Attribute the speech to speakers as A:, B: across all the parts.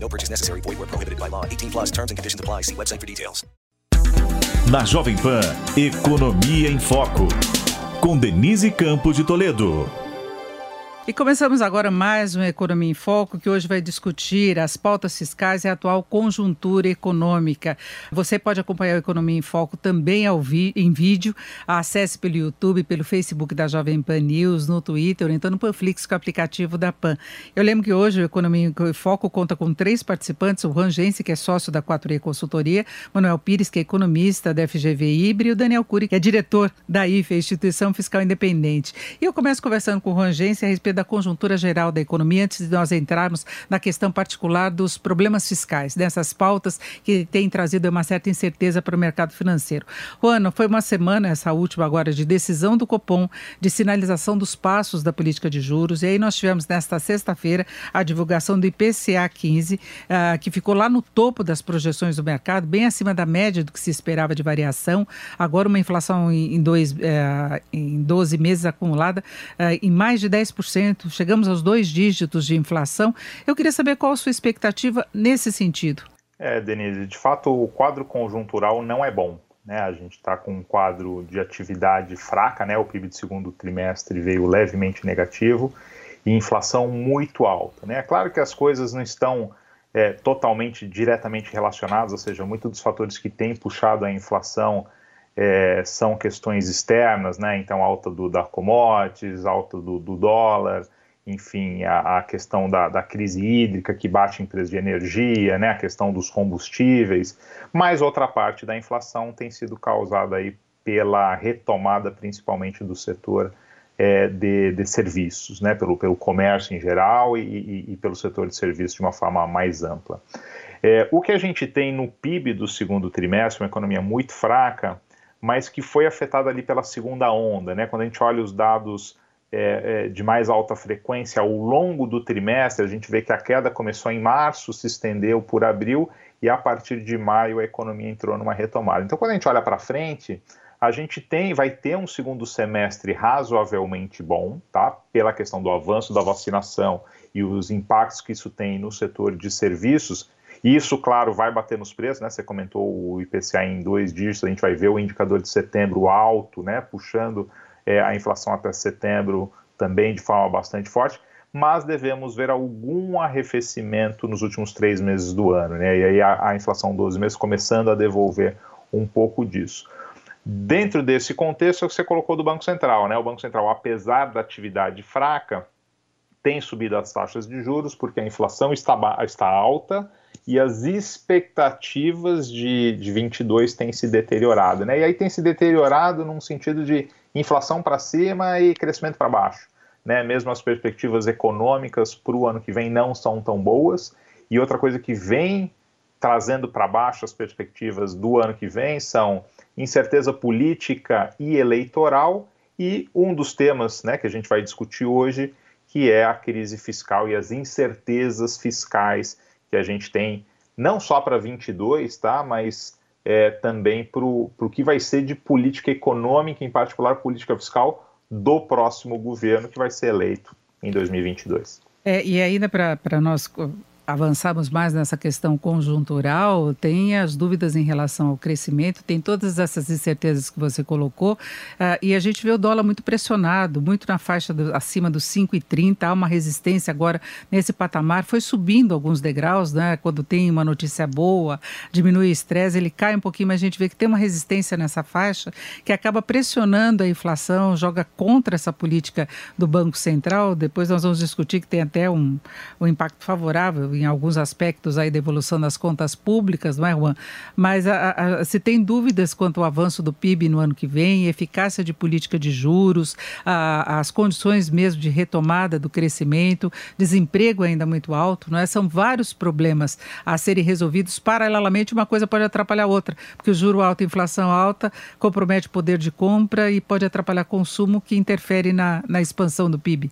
A: No purchase necessary. Void where prohibited by law. 18 plus terms and conditions apply. See website for details.
B: Na Jovem Pan, Economia em Foco. Com Denise Campos de Toledo.
C: E começamos agora mais um Economia em Foco, que hoje vai discutir as pautas fiscais e a atual conjuntura econômica. Você pode acompanhar o Economia em Foco também ao vi em vídeo. Acesse pelo YouTube, pelo Facebook da Jovem Pan News, no Twitter, então no Panflix com o aplicativo da Pan. Eu lembro que hoje o Economia em Foco conta com três participantes, o Rangense, que é sócio da 4E Consultoria, Manuel Pires, que é economista da FGV Ibre, e o Daniel Cury, que é diretor da IFE, Instituição Fiscal Independente. E eu começo conversando com o Rangense a respeito da conjuntura geral da economia, antes de nós entrarmos na questão particular dos problemas fiscais, dessas pautas que têm trazido uma certa incerteza para o mercado financeiro. Juana, foi uma semana, essa última agora, de decisão do Copom, de sinalização dos passos da política de juros, e aí nós tivemos nesta sexta-feira a divulgação do IPCA 15, uh, que ficou lá no topo das projeções do mercado, bem acima da média do que se esperava de variação, agora uma inflação em, dois, uh, em 12 meses acumulada uh, em mais de 10%, chegamos aos dois dígitos de inflação. Eu queria saber qual a sua expectativa nesse sentido.
D: É, Denise, de fato o quadro conjuntural não é bom. Né? A gente está com um quadro de atividade fraca, né? o PIB de segundo trimestre veio levemente negativo e inflação muito alta. Né? É claro que as coisas não estão é, totalmente diretamente relacionadas, ou seja, muitos dos fatores que têm puxado a inflação é, são questões externas, né? Então, alta do, da commodities, alta do, do dólar, enfim, a, a questão da, da, crise hídrica que bate em preço de energia, né? A questão dos combustíveis, mas outra parte da inflação tem sido causada aí pela retomada, principalmente do setor é, de, de, serviços, né? Pelo, pelo comércio em geral e, e, e pelo setor de serviços de uma forma mais ampla. É, o que a gente tem no PIB do segundo trimestre, uma economia muito fraca, mas que foi afetada ali pela segunda onda, né? Quando a gente olha os dados é, é, de mais alta frequência ao longo do trimestre, a gente vê que a queda começou em março, se estendeu por abril e a partir de maio a economia entrou numa retomada. Então, quando a gente olha para frente, a gente tem, vai ter um segundo semestre razoavelmente bom, tá? Pela questão do avanço da vacinação e os impactos que isso tem no setor de serviços, e isso, claro, vai bater nos preços, né? Você comentou o IPCA em dois dígitos, a gente vai ver o indicador de setembro alto, né? Puxando é, a inflação até setembro também de forma bastante forte, mas devemos ver algum arrefecimento nos últimos três meses do ano, né? E aí a, a inflação 12 meses começando a devolver um pouco disso. Dentro desse contexto, é o que você colocou do Banco Central, né? O Banco Central, apesar da atividade fraca, tem subido as taxas de juros porque a inflação está, está alta e as expectativas de, de 22 têm se deteriorado. Né? E aí tem se deteriorado num sentido de inflação para cima e crescimento para baixo. Né? Mesmo as perspectivas econômicas para o ano que vem não são tão boas. E outra coisa que vem trazendo para baixo as perspectivas do ano que vem são incerteza política e eleitoral e um dos temas né, que a gente vai discutir hoje, que é a crise fiscal e as incertezas fiscais que a gente tem não só para 22, tá, mas é, também para o que vai ser de política econômica, em particular política fiscal, do próximo governo que vai ser eleito em 2022.
C: É, e ainda para nós avançarmos mais nessa questão conjuntural, tem as dúvidas em relação ao crescimento, tem todas essas incertezas que você colocou, uh, e a gente vê o dólar muito pressionado, muito na faixa do, acima dos 5,30, há uma resistência agora nesse patamar, foi subindo alguns degraus, né? Quando tem uma notícia boa, diminui o estresse, ele cai um pouquinho, mas a gente vê que tem uma resistência nessa faixa que acaba pressionando a inflação, joga contra essa política do Banco Central. Depois nós vamos discutir que tem até um, um impacto favorável em alguns aspectos aí da evolução das contas públicas, não é, Juan? Mas a, a, se tem dúvidas quanto ao avanço do PIB no ano que vem, eficácia de política de juros, a, as condições mesmo de retomada do crescimento, desemprego ainda muito alto, não é? São vários problemas a serem resolvidos paralelamente, uma coisa pode atrapalhar a outra, porque o juro alto, a inflação alta, compromete o poder de compra e pode atrapalhar consumo que interfere na, na expansão do PIB.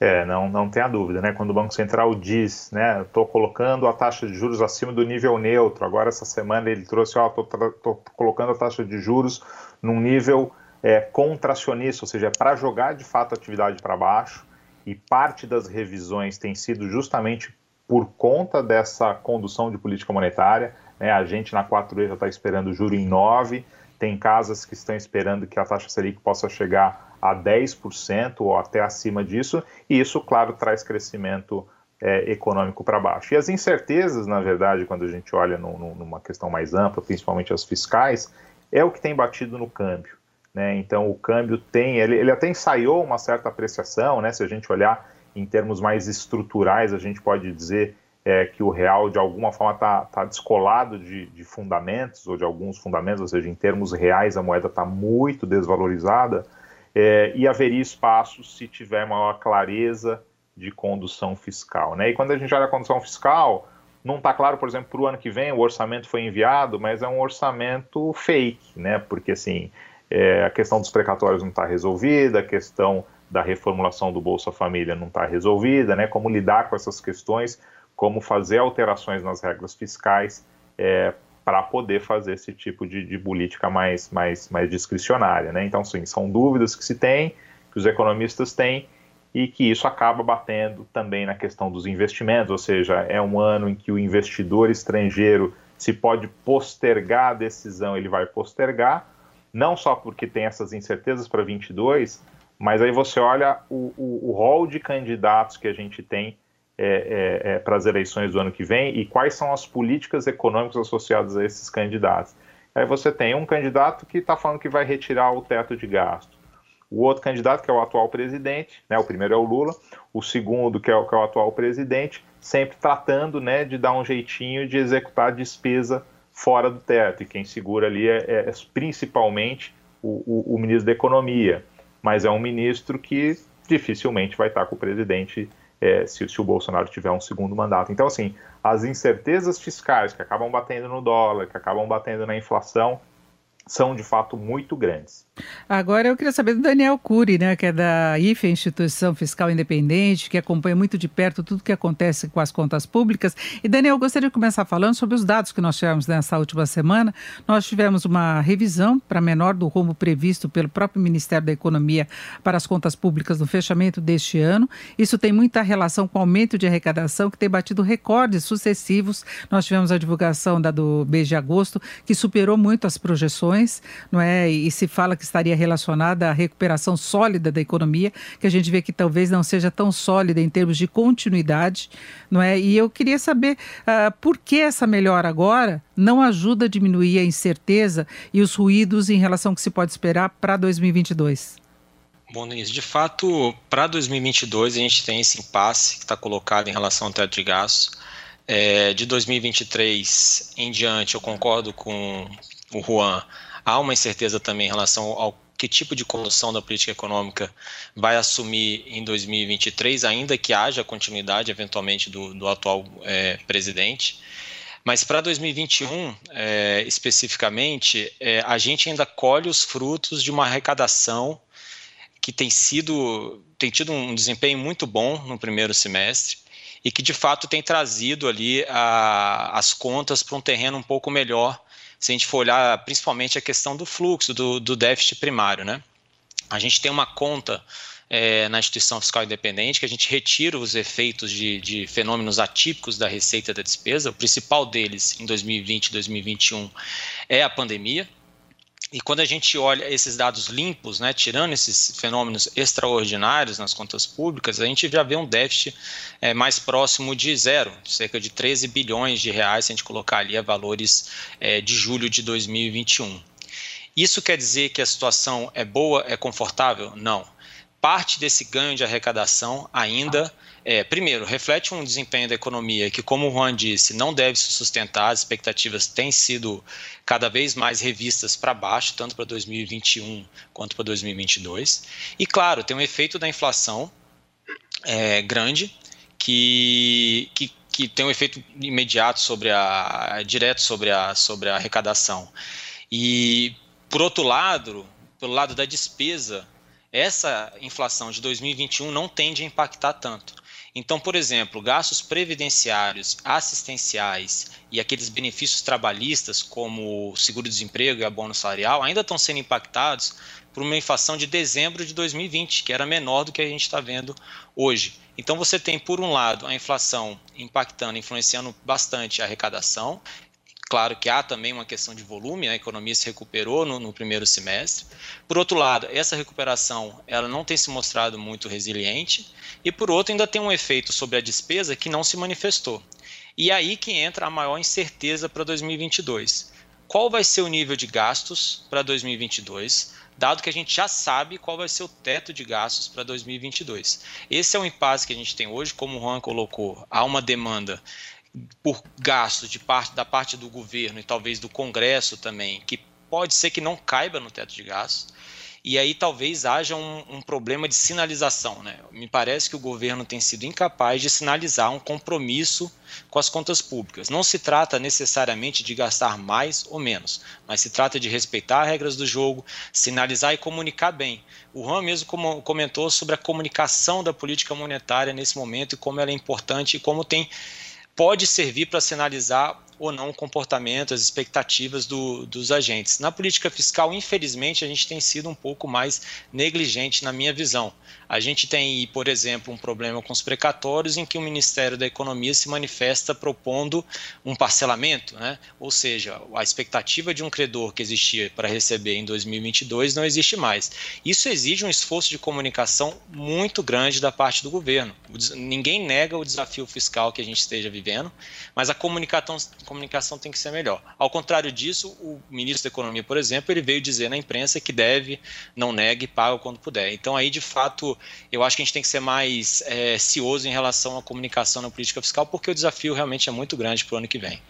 D: É, não, não tenha dúvida, né? Quando o Banco Central diz, né, estou colocando a taxa de juros acima do nível neutro, agora essa semana ele trouxe, ó, estou colocando a taxa de juros num nível é, contracionista, ou seja, é para jogar de fato a atividade para baixo, e parte das revisões tem sido justamente por conta dessa condução de política monetária, né? A gente na 4E já está esperando o juro em 9, tem casas que estão esperando que a taxa Selic possa chegar a 10% ou até acima disso, e isso, claro, traz crescimento é, econômico para baixo. E as incertezas, na verdade, quando a gente olha no, no, numa questão mais ampla, principalmente as fiscais, é o que tem batido no câmbio. Né? Então, o câmbio tem, ele, ele até ensaiou uma certa apreciação, né? se a gente olhar em termos mais estruturais, a gente pode dizer é, que o real, de alguma forma, está tá descolado de, de fundamentos, ou de alguns fundamentos, ou seja, em termos reais, a moeda está muito desvalorizada, é, e haveria espaço se tiver maior clareza de condução fiscal. Né? E quando a gente olha a condução fiscal, não está claro, por exemplo, para o ano que vem, o orçamento foi enviado, mas é um orçamento fake, né? porque assim, é, a questão dos precatórios não está resolvida, a questão da reformulação do Bolsa Família não está resolvida, né? como lidar com essas questões, como fazer alterações nas regras fiscais é, para poder fazer esse tipo de, de, política mais, mais, mais discricionária. Né? Então, sim, são dúvidas que se tem, que os economistas têm, e que isso acaba batendo também na questão dos investimentos, ou seja, é um ano em que o investidor estrangeiro se pode postergar a decisão, ele vai postergar, não só porque tem essas incertezas para 22, mas aí você olha o, o, o rol de candidatos que a gente tem é, é, é, para as eleições do ano que vem e quais são as políticas econômicas associadas a esses candidatos. Aí você tem um candidato que está falando que vai retirar o teto de gasto. O outro candidato, que é o atual presidente, né, o primeiro é o Lula, o segundo, que é o, que é o atual presidente, sempre tratando né, de dar um jeitinho de executar a despesa fora do teto. E quem segura ali é, é principalmente o, o, o ministro da Economia. Mas é um ministro que dificilmente vai estar com o presidente é, se, se, o Bolsonaro tiver um segundo mandato. Então, assim, as incertezas fiscais que acabam batendo no dólar, que acabam batendo na inflação, são de fato muito grandes.
C: Agora eu queria saber do Daniel Cury, né, que é da IFE, Instituição Fiscal Independente, que acompanha muito de perto tudo que acontece com as contas públicas. E Daniel, gostaria de começar falando sobre os dados que nós tivemos nessa última semana. Nós tivemos uma revisão para menor do rumo previsto pelo próprio Ministério da Economia para as contas públicas no fechamento deste ano. Isso tem muita relação com o aumento de arrecadação que tem batido recordes sucessivos. Nós tivemos a divulgação da do mês de agosto, que superou muito as projeções, não é? E se fala que que estaria relacionada à recuperação sólida da economia, que a gente vê que talvez não seja tão sólida em termos de continuidade, não é? E eu queria saber uh, por que essa melhora agora não ajuda a diminuir a incerteza e os ruídos em relação ao que se pode esperar para 2022.
E: Bom, Denise, de fato, para 2022 a gente tem esse impasse que está colocado em relação ao teto de gastos. É, de 2023 em diante, eu concordo com o Juan, Há uma incerteza também em relação ao que tipo de condução da política econômica vai assumir em 2023, ainda que haja continuidade eventualmente do, do atual é, presidente. Mas para 2021, é, especificamente, é, a gente ainda colhe os frutos de uma arrecadação que tem sido tem tido um desempenho muito bom no primeiro semestre e que de fato tem trazido ali a, as contas para um terreno um pouco melhor se a gente for olhar principalmente a questão do fluxo, do, do déficit primário, né? A gente tem uma conta é, na instituição fiscal independente que a gente retira os efeitos de, de, fenômenos atípicos da receita da despesa. O principal deles em 2020 e 2021 é a pandemia. E quando a gente olha esses dados limpos, né, tirando esses fenômenos extraordinários nas contas públicas, a gente já vê um déficit é, mais próximo de zero, cerca de 13 bilhões de reais, se a gente colocar ali a valores é, de julho de 2021. Isso quer dizer que a situação é boa, é confortável? Não. Parte desse ganho de arrecadação ainda é, primeiro, reflete um desempenho da economia que, como o Juan disse, não deve se sustentar, as expectativas têm sido cada vez mais revistas para baixo, tanto para 2021 quanto para 2022. E, claro, tem um efeito da inflação é, grande que, que, que, tem um efeito imediato sobre a direto sobre a, sobre a arrecadação. E, por outro lado, pelo lado da despesa, essa inflação de 2021 não tende a impactar tanto. Então, por exemplo, gastos previdenciários, assistenciais e aqueles benefícios trabalhistas, como o seguro-desemprego e abono salarial, ainda estão sendo impactados por uma inflação de dezembro de 2020, que era menor do que a gente está vendo hoje. Então, você tem, por um lado, a inflação impactando, influenciando bastante a arrecadação, Claro que há também uma questão de volume, a economia se recuperou no, no, primeiro semestre. Por outro lado, essa recuperação ela não tem se mostrado muito resiliente. E por outro, ainda tem um efeito sobre a despesa que não se manifestou. E aí que entra a maior incerteza para 2022. Qual vai ser o nível de gastos para 2022, dado que a gente já sabe qual vai ser o teto de gastos para 2022? Esse é o impasse que a gente tem hoje, como o Juan colocou, há uma demanda por gastos de parte da parte do governo e talvez do Congresso também, que pode ser que não caiba no teto de gastos. E aí talvez haja um, um, problema de sinalização. Né? Me parece que o governo tem sido incapaz de sinalizar um compromisso com as contas públicas. Não se trata necessariamente de gastar mais ou menos, mas se trata de respeitar as regras do jogo, sinalizar e comunicar bem. O Ram mesmo comentou sobre a comunicação da política monetária nesse momento e como ela é importante e como tem pode servir para sinalizar ou não o comportamento, as expectativas do, dos agentes. Na política fiscal, infelizmente, a gente tem sido um pouco mais negligente na minha visão. A gente tem, por exemplo, um problema com os precatórios em que o Ministério da Economia se manifesta propondo um parcelamento, né? ou seja, a expectativa de um credor que existia para receber em 2022 não existe mais. Isso exige um esforço de comunicação muito grande da parte do governo. Ninguém nega o desafio fiscal que a gente esteja vivendo, mas a comunicação, a comunicação tem que ser melhor. Ao contrário disso, o ministro da Economia, por exemplo, ele veio dizer na imprensa que deve, não negue, paga quando puder. Então aí, de fato, eu acho que a gente tem que ser mais é, cioso em relação à comunicação na política fiscal, porque o desafio realmente é muito grande para o ano que vem.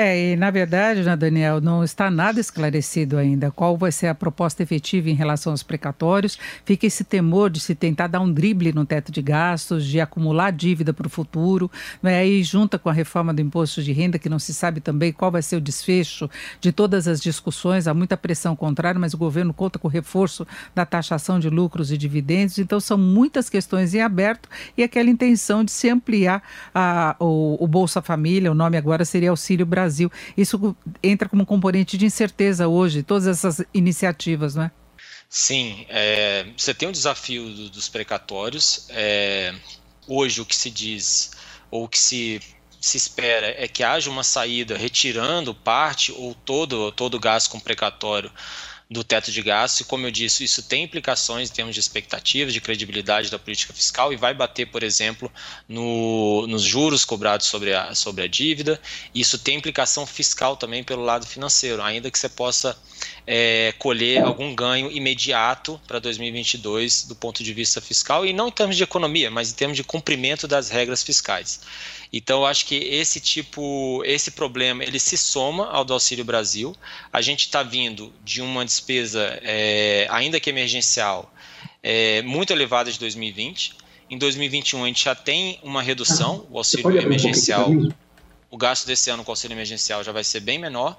C: É, e na verdade, né, Daniel, não está nada esclarecido ainda qual vai ser a proposta efetiva em relação aos precatórios. Fica esse temor de se tentar dar um drible no teto de gastos, de acumular dívida para o futuro, né? e junta com a reforma do imposto de renda, que não se sabe também qual vai ser o desfecho de todas as discussões, há muita pressão contrária, mas o governo conta com o reforço da taxação de lucros e dividendos, então são muitas questões em aberto e aquela intenção de se ampliar a, o, o Bolsa Família, o nome agora seria Auxílio Brasil Brasil. Isso entra como componente de incerteza hoje, todas essas iniciativas, não é?
E: Sim, é, você tem um desafio do, dos precatórios. É, hoje o que se diz, ou o que se, se espera é que haja uma saída retirando parte ou todo, todo o gasto com precatório do teto de gastos, e como eu disse, isso tem implicações em termos de expectativas, de credibilidade da política fiscal e vai bater, por exemplo, no, nos juros cobrados sobre a, sobre a dívida. Isso tem implicação fiscal também pelo lado financeiro, ainda que você possa é, colher algum ganho imediato para 2022 do ponto de vista fiscal, e não em termos de economia, mas em termos de cumprimento das regras fiscais. Então, eu acho que esse tipo, esse problema, ele se soma ao do Auxílio Brasil. A gente está vindo de uma despesa, é, ainda que emergencial, é, muito elevada de 2020. Em 2021, a gente já tem uma redução, o auxílio emergencial, o gasto desse ano com auxílio emergencial já vai ser bem menor.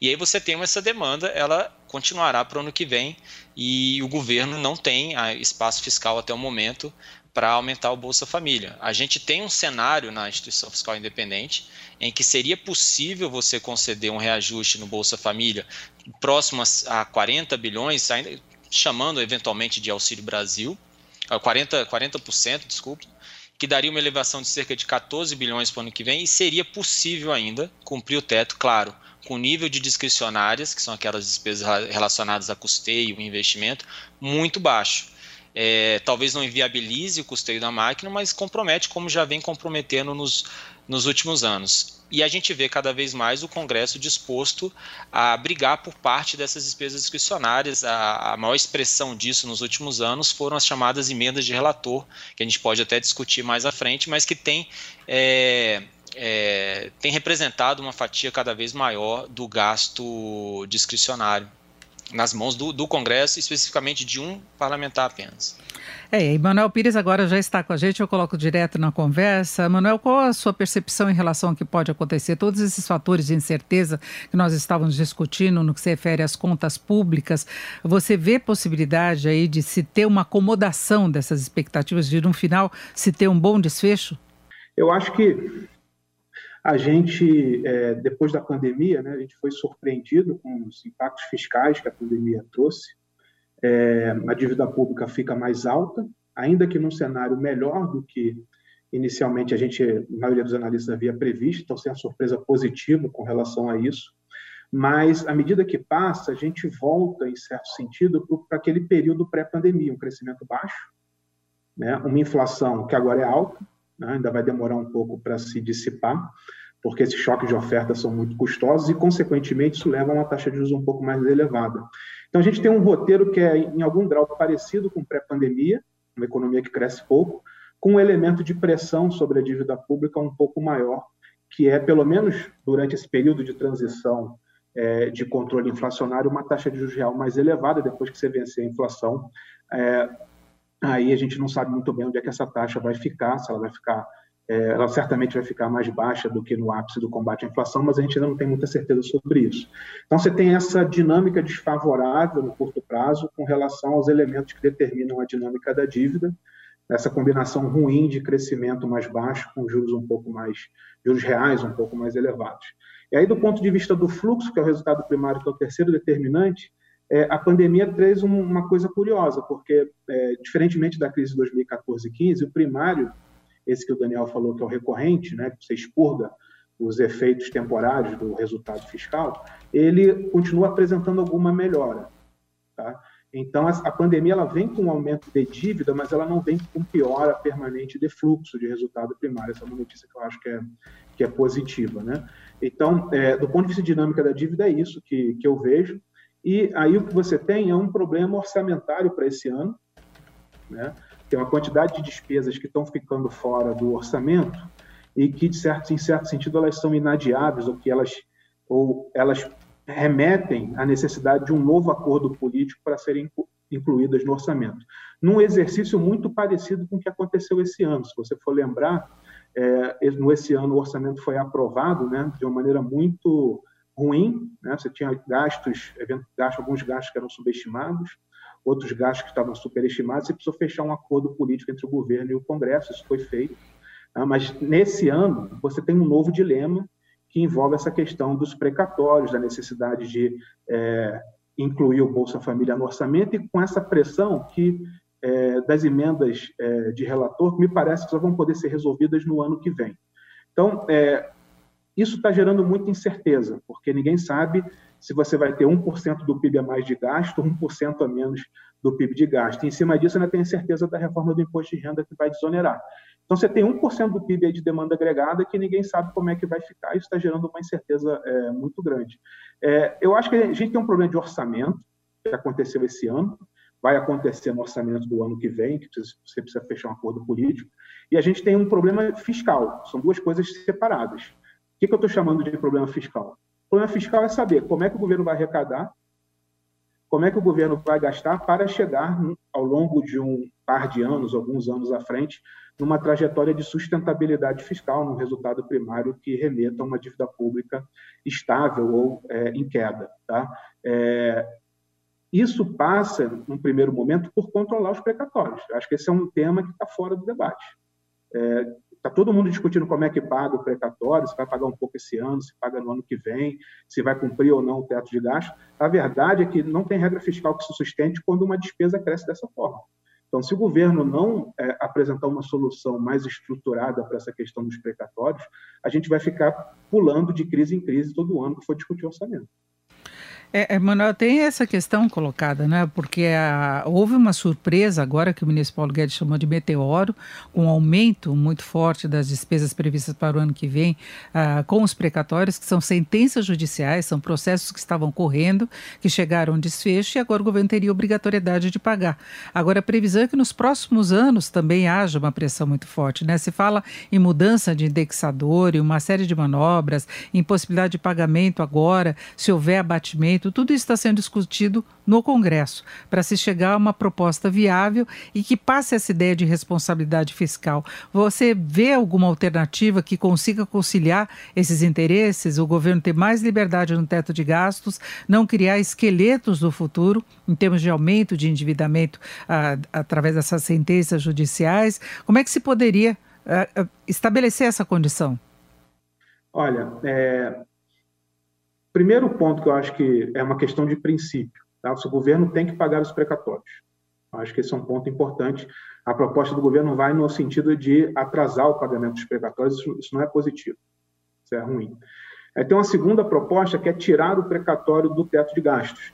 E: E aí você tem essa demanda, ela continuará para o ano que vem e o governo não tem espaço fiscal até o momento para aumentar o Bolsa Família. A gente tem um cenário na instituição fiscal independente em que seria possível você conceder um reajuste no Bolsa Família próximo a 40 bilhões, chamando eventualmente de Auxílio Brasil, 40%, 40% desculpa, que daria uma elevação de cerca de 14 bilhões para o ano que vem e seria possível ainda cumprir o teto, claro, com nível de discricionárias, que são aquelas despesas relacionadas a custeio e investimento, muito baixo é, talvez não inviabilize o custeio da máquina, mas compromete, como já vem comprometendo nos, nos últimos anos. E a gente vê cada vez mais o Congresso disposto a brigar por parte dessas despesas discricionárias. A, a, maior expressão disso nos últimos anos foram as chamadas emendas de relator, que a gente pode até discutir mais à frente, mas que tem, é, é, tem representado uma fatia cada vez maior do gasto discricionário nas mãos do, do Congresso, especificamente de um parlamentar apenas.
C: É, Manuel Pires agora já está com a gente, eu coloco direto na conversa. Manuel, qual a sua percepção em relação ao que pode acontecer? Todos esses fatores de incerteza que nós estávamos discutindo no que se refere às contas públicas, você vê possibilidade aí de se ter uma acomodação dessas expectativas, de no final se ter um bom desfecho?
F: Eu acho que a gente, é, depois da pandemia, né, a gente foi surpreendido com os impactos fiscais que a pandemia trouxe. É, a dívida pública fica mais alta, ainda que num cenário melhor do que inicialmente a gente, a maioria dos analistas havia previsto, então sem a surpresa positiva com relação a isso. Mas, à medida que passa, a gente volta, em certo sentido, para aquele período pré-pandemia, um crescimento baixo, né? uma inflação que agora é alta, né? ainda vai demorar um pouco para se dissipar, porque esses choques de oferta são muito custosos e, consequentemente, isso leva a uma taxa de juros um pouco mais elevada. Então, a gente tem um roteiro que é, em algum grau, parecido com pré-pandemia, uma economia que cresce pouco, com um elemento de pressão sobre a dívida pública um pouco maior, que é, pelo menos durante esse período de transição é, de controle inflacionário, uma taxa de juros real mais elevada depois que você vencer a inflação. É, aí a gente não sabe muito bem onde é que essa taxa vai ficar, se ela vai ficar, é, ela certamente vai ficar mais baixa do que no ápice do combate à inflação, mas a gente ainda não tem muita certeza sobre isso. Então você tem essa dinâmica desfavorável no curto prazo com relação aos elementos que determinam a dinâmica da dívida, essa combinação ruim de crescimento mais baixo com juros um pouco mais, juros reais um pouco mais elevados. E aí, do ponto de vista do fluxo, que é o resultado primário, que é o terceiro determinante, é, a pandemia traz um, uma coisa curiosa, porque, é, diferentemente da crise de 2014 e 15, o primário, esse que o Daniel falou que é o recorrente, né, que você expurga os efeitos temporários do resultado fiscal, ele continua apresentando alguma melhora. Tá? Então, a, pandemia ela vem com um aumento de dívida, mas ela não vem com piora permanente de fluxo de resultado primário. Essa é uma notícia que eu acho que é, que é positiva. Né? Então, é, do ponto de vista dinâmica da dívida, é isso que, que eu vejo. E aí o que você tem é um problema orçamentário para esse ano, né? Tem uma quantidade de despesas que estão ficando fora do orçamento e que, de certo, em certo sentido, elas são inadiáveis ou que elas ou elas remetem à necessidade de um novo acordo político para serem incluídas no orçamento. Num exercício muito parecido com o que aconteceu esse ano. Se você for lembrar, é, esse ano o orçamento foi aprovado né, de uma maneira muito ruim, né? você tinha gastos, gastos, alguns gastos que eram subestimados, outros gastos que estavam superestimados, você precisou fechar um acordo político entre o governo e o Congresso, isso foi feito. Né? Mas nesse ano, você tem um novo dilema que envolve essa questão dos precatórios, da necessidade de é, incluir o Bolsa Família no orçamento e com essa pressão que é, das emendas é, de relator, que me parece que só vão poder ser resolvidas no ano que vem. Então, é, isso está gerando muita incerteza, porque ninguém sabe se você vai ter 1% do PIB a mais de gasto, 1% a menos do PIB de gasto. E, em cima disso, ainda tem certeza da reforma do imposto de renda que vai desonerar. Então, você tem 1% do PIB de demanda agregada que ninguém sabe como é que vai ficar. Isso está gerando uma incerteza é, muito grande. É, eu acho que a gente tem um problema de orçamento, que aconteceu esse ano, vai acontecer no orçamento do ano que vem, que você precisa fechar um acordo político, e a gente tem um problema fiscal. São duas coisas separadas que, que eu estou chamando de problema fiscal? O problema fiscal é saber como é que o governo vai arrecadar, como é que o governo vai gastar para chegar, ao longo de um par de anos, alguns anos à frente, numa trajetória de sustentabilidade fiscal, num resultado primário que remeta a uma dívida pública estável ou é, em queda. Tá? É, isso passa, num primeiro momento, por controlar os precatórios. Acho que esse é um tema que está fora do debate. É, Está todo mundo discutindo como é que paga o precatório, se vai pagar um pouco esse ano, se paga no ano que vem, se vai cumprir ou não o teto de gasto. A verdade é que não tem regra fiscal que se sustente quando uma despesa cresce dessa forma. Então, se o governo não é, apresentar uma solução mais estruturada para essa questão dos precatórios, a gente vai ficar pulando de crise em crise todo ano que for discutir orçamento.
C: É, Manuel, tem essa questão colocada, né? Porque a, houve uma surpresa agora que o ministro Paulo Guedes chamou de meteoro, com um aumento muito forte das despesas previstas para o ano que vem uh, com os precatórios, que são sentenças judiciais, são processos que estavam correndo, que chegaram a desfecho e agora o governo teria obrigatoriedade de pagar. Agora, a previsão é que nos próximos anos também haja uma pressão muito forte, né? Se fala em mudança de indexador e uma série de manobras, impossibilidade de pagamento agora, se houver abatimento tudo isso está sendo discutido no Congresso para se chegar a uma proposta viável e que passe essa ideia de responsabilidade fiscal. Você vê alguma alternativa que consiga conciliar esses interesses, o governo ter mais liberdade no teto de gastos, não criar esqueletos do futuro em termos de aumento de endividamento ah, através dessas sentenças judiciais? Como é que se poderia ah, ah estabelecer essa condição?
F: Olha, é, Primeiro ponto que eu acho que é uma questão de princípio. Tá? O governo tem que pagar os precatórios. Eu acho que esse é um ponto importante. A proposta do governo vai no sentido de atrasar o pagamento dos precatórios. Isso, isso não é positivo. Isso é ruim. Aí tem uma segunda proposta que é tirar o precatório do teto de gastos.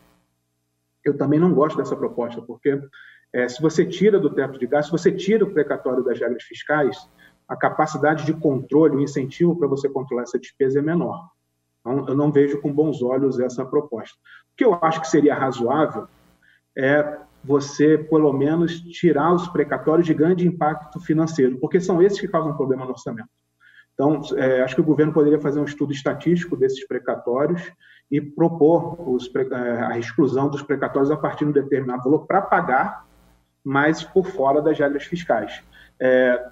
F: Eu também não gosto dessa proposta, porque é, se você tira do teto de gastos, se você tira o precatório das regras fiscais, a capacidade de controle, o incentivo para você controlar essa despesa é menor. Então, eu não vejo com bons olhos essa proposta. O que eu acho que seria razoável é você, pelo menos, tirar os precatórios de grande impacto financeiro, porque são esses que causam problema no orçamento. Então, é, acho que o governo poderia fazer um estudo estatístico desses precatórios e propor os, é, a exclusão dos precatórios a partir de um determinado valor para pagar, mas por fora das regras fiscais. É,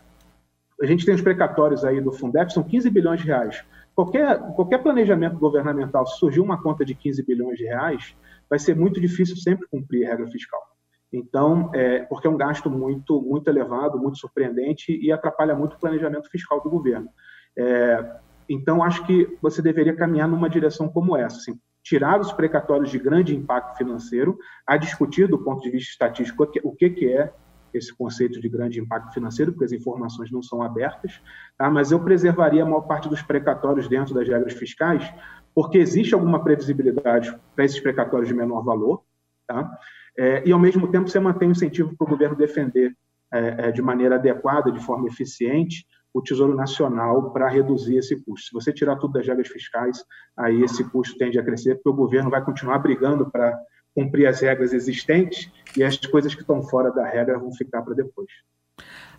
F: a gente tem os precatórios aí do Fundef, são 15 bilhões de reais. Qualquer, qualquer planejamento governamental, se surgir uma conta de 15 bilhões de reais, vai ser muito difícil sempre cumprir a regra fiscal. Então, é, porque é um gasto muito, muito elevado, muito surpreendente e atrapalha muito o planejamento fiscal do governo. É, então, acho que você deveria caminhar numa direção como essa, assim, tirar os precatórios de grande impacto financeiro, a discutir do ponto de vista estatístico o que, que é esse conceito de grande impacto financeiro, porque as informações não são abertas, tá? mas eu preservaria a maior parte dos precatórios dentro das regras fiscais, porque existe alguma previsibilidade para esses precatórios de menor valor, tá? É, e ao mesmo tempo você mantém o incentivo para o governo defender é, é, de maneira adequada, de forma eficiente, o Tesouro Nacional para reduzir esse custo. Se você tirar tudo das regras fiscais, aí esse custo tende a crescer, porque o governo vai continuar brigando para cumprir as regras existentes e as coisas que estão fora da regra vão ficar para depois.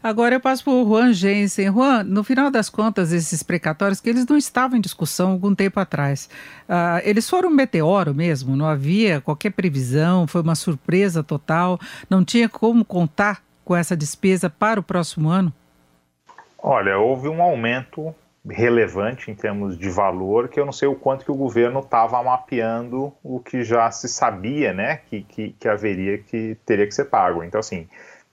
C: Agora eu passo para o Juan Jensen. Juan, no final das contas, esses precatórios, que eles não estavam em discussão algum tempo atrás, uh, eles foram um meteoro mesmo, não havia qualquer previsão, foi uma surpresa total, não tinha como contar com essa despesa para o próximo ano?
D: Olha, houve um aumento relevante em termos de valor, que eu não sei o quanto que o governo estava mapeando o que já se sabia, né, que, que, que, haveria, que teria que ser pago. Então, assim,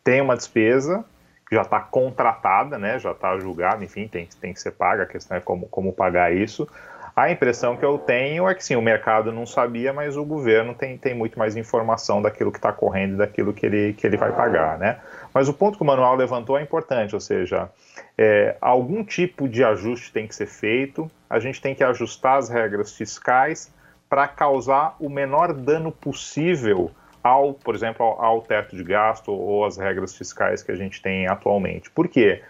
D: tem uma despesa que já está contratada, né, já está julgada, enfim, tem, tem que ser paga, a questão é como, como pagar isso. A impressão que eu tenho é que sim, o mercado não sabia, mas o governo tem, tem muito mais informação daquilo que está correndo e daquilo que ele, que ele vai pagar, né? Mas o ponto que o manual levantou é importante, ou seja, é, algum tipo de ajuste tem que ser feito, a gente tem que ajustar as regras fiscais para causar o menor dano possível ao, por exemplo, ao, ao teto de gasto ou às regras fiscais que a gente tem atualmente. Por quê?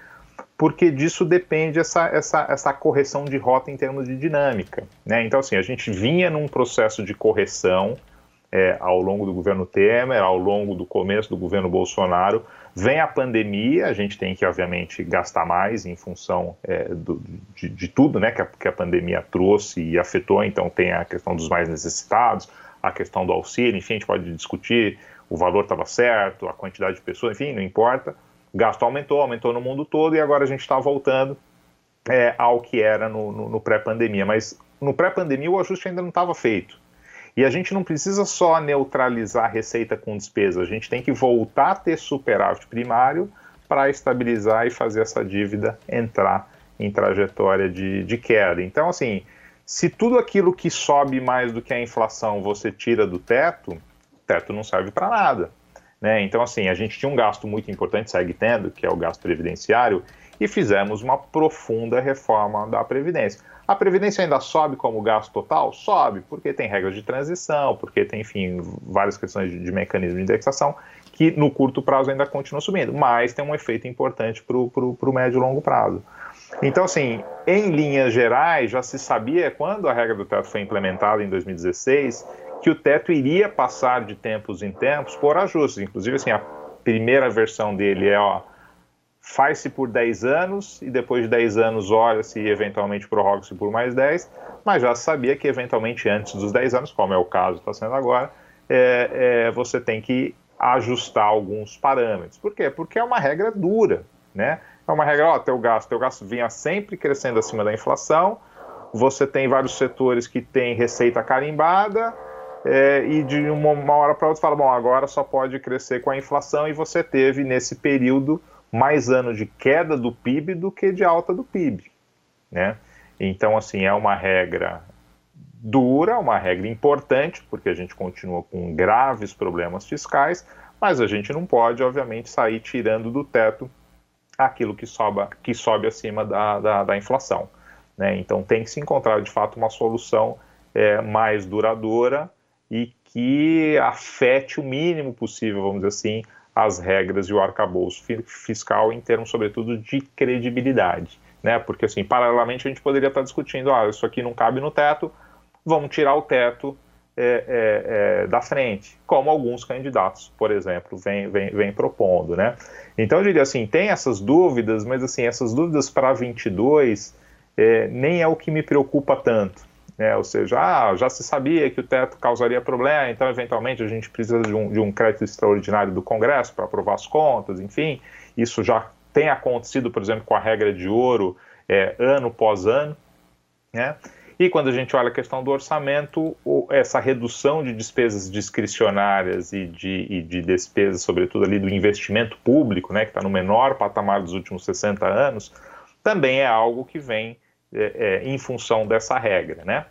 D: porque disso depende essa, essa, essa correção de rota em termos de dinâmica. Né? Então, assim, a gente vinha num processo de correção é, ao longo do governo Temer, ao longo do começo do governo Bolsonaro. Vem a pandemia, a gente tem que, obviamente, gastar mais em função é, do, de, de, tudo né, que a, que a pandemia trouxe e afetou. Então, tem a questão dos mais necessitados, a questão do auxílio, enfim, a gente pode discutir o valor estava certo, a quantidade de pessoas, enfim, não importa gasto aumentou, aumentou no mundo todo e agora a gente está voltando é, ao que era no, no, no pré-pandemia. Mas no pré-pandemia o ajuste ainda não estava feito. E a gente não precisa só neutralizar a receita com despesa, a gente tem que voltar a ter superávit primário para estabilizar e fazer essa dívida entrar em trajetória de, de queda. Então, assim, se tudo aquilo que sobe mais do que a inflação você tira do teto, o teto não serve para nada. Né? Então, assim, a gente tinha um gasto muito importante, segue tendo, que é o gasto previdenciário, e fizemos uma profunda reforma da Previdência. A Previdência ainda sobe como gasto total? Sobe, porque tem regras de transição, porque tem, enfim, várias questões de, de mecanismo de indexação que no curto prazo ainda continua subindo, mas tem um efeito importante para o médio e longo prazo. Então, assim, em linhas gerais, já se sabia, quando a regra do teto foi implementada em 2016, que o teto iria passar de tempos em tempos por ajustes. Inclusive, assim, a primeira versão dele é, ó, faz-se por 10 anos e depois de 10 anos olha-se e eventualmente prorroga-se por mais 10, mas já sabia que eventualmente antes dos 10 anos, como é o caso está sendo agora, é, é, você tem que ajustar alguns parâmetros. Por quê? Porque é uma regra dura, né? É uma regra, ó, teu gasto, teu gasto vinha sempre crescendo acima da inflação, você tem vários setores que têm receita carimbada, é, e de uma, hora para outra fala, bom, agora só pode crescer com a inflação, e você teve nesse período mais ano de queda do PIB do que de alta do PIB, né? Então, assim, é uma regra dura, uma regra importante, porque a gente continua com graves problemas fiscais, mas a gente não pode, obviamente, sair tirando do teto aquilo que, sobe, que sobe acima da, da, da inflação. Né? Então tem que se encontrar, de fato, uma solução é, mais duradoura e que afete o mínimo possível, vamos dizer assim, as regras e o arcabouço fiscal em termos, sobretudo, de credibilidade. Né? Porque, assim, paralelamente a gente poderia estar discutindo, ah, isso aqui não cabe no teto, vamos tirar o teto é, é, é, da frente, como alguns candidatos, por exemplo, vêm vem, vem propondo, né? Então eu diria assim, tem essas dúvidas, mas assim, essas dúvidas para 22 é, nem é o que me preocupa tanto, né? Ou seja, ah, já se sabia que o teto causaria problema, então eventualmente a gente precisa de um, de um crédito extraordinário do Congresso para aprovar as contas, enfim, isso já tem acontecido, por exemplo, com a regra de ouro, é, ano pós ano, né? E quando a gente olha a questão do orçamento, essa redução de despesas discricionárias e de, e de despesas, sobretudo ali do investimento público, né, que está no menor patamar dos últimos 60 anos, também é algo que vem é, é, em função dessa regra, né?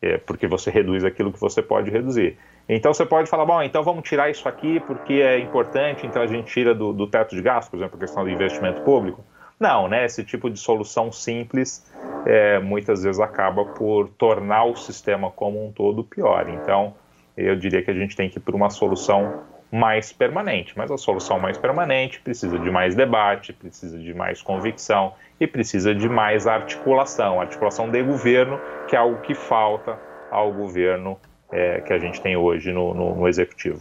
D: É, porque você reduz aquilo que você pode reduzir. Então você pode falar, bom, então vamos tirar isso aqui porque é importante, então a gente tira do, do teto de gasto, por exemplo, a questão do investimento público. Não, né? Esse tipo de solução simples é, muitas vezes acaba por tornar o sistema como um todo pior. Então, eu diria que a gente tem que ir para uma solução mais permanente. Mas a solução mais permanente precisa de mais debate, precisa de mais convicção e precisa de mais articulação articulação de governo, que é algo que falta ao governo é, que a gente tem hoje no, no, no executivo.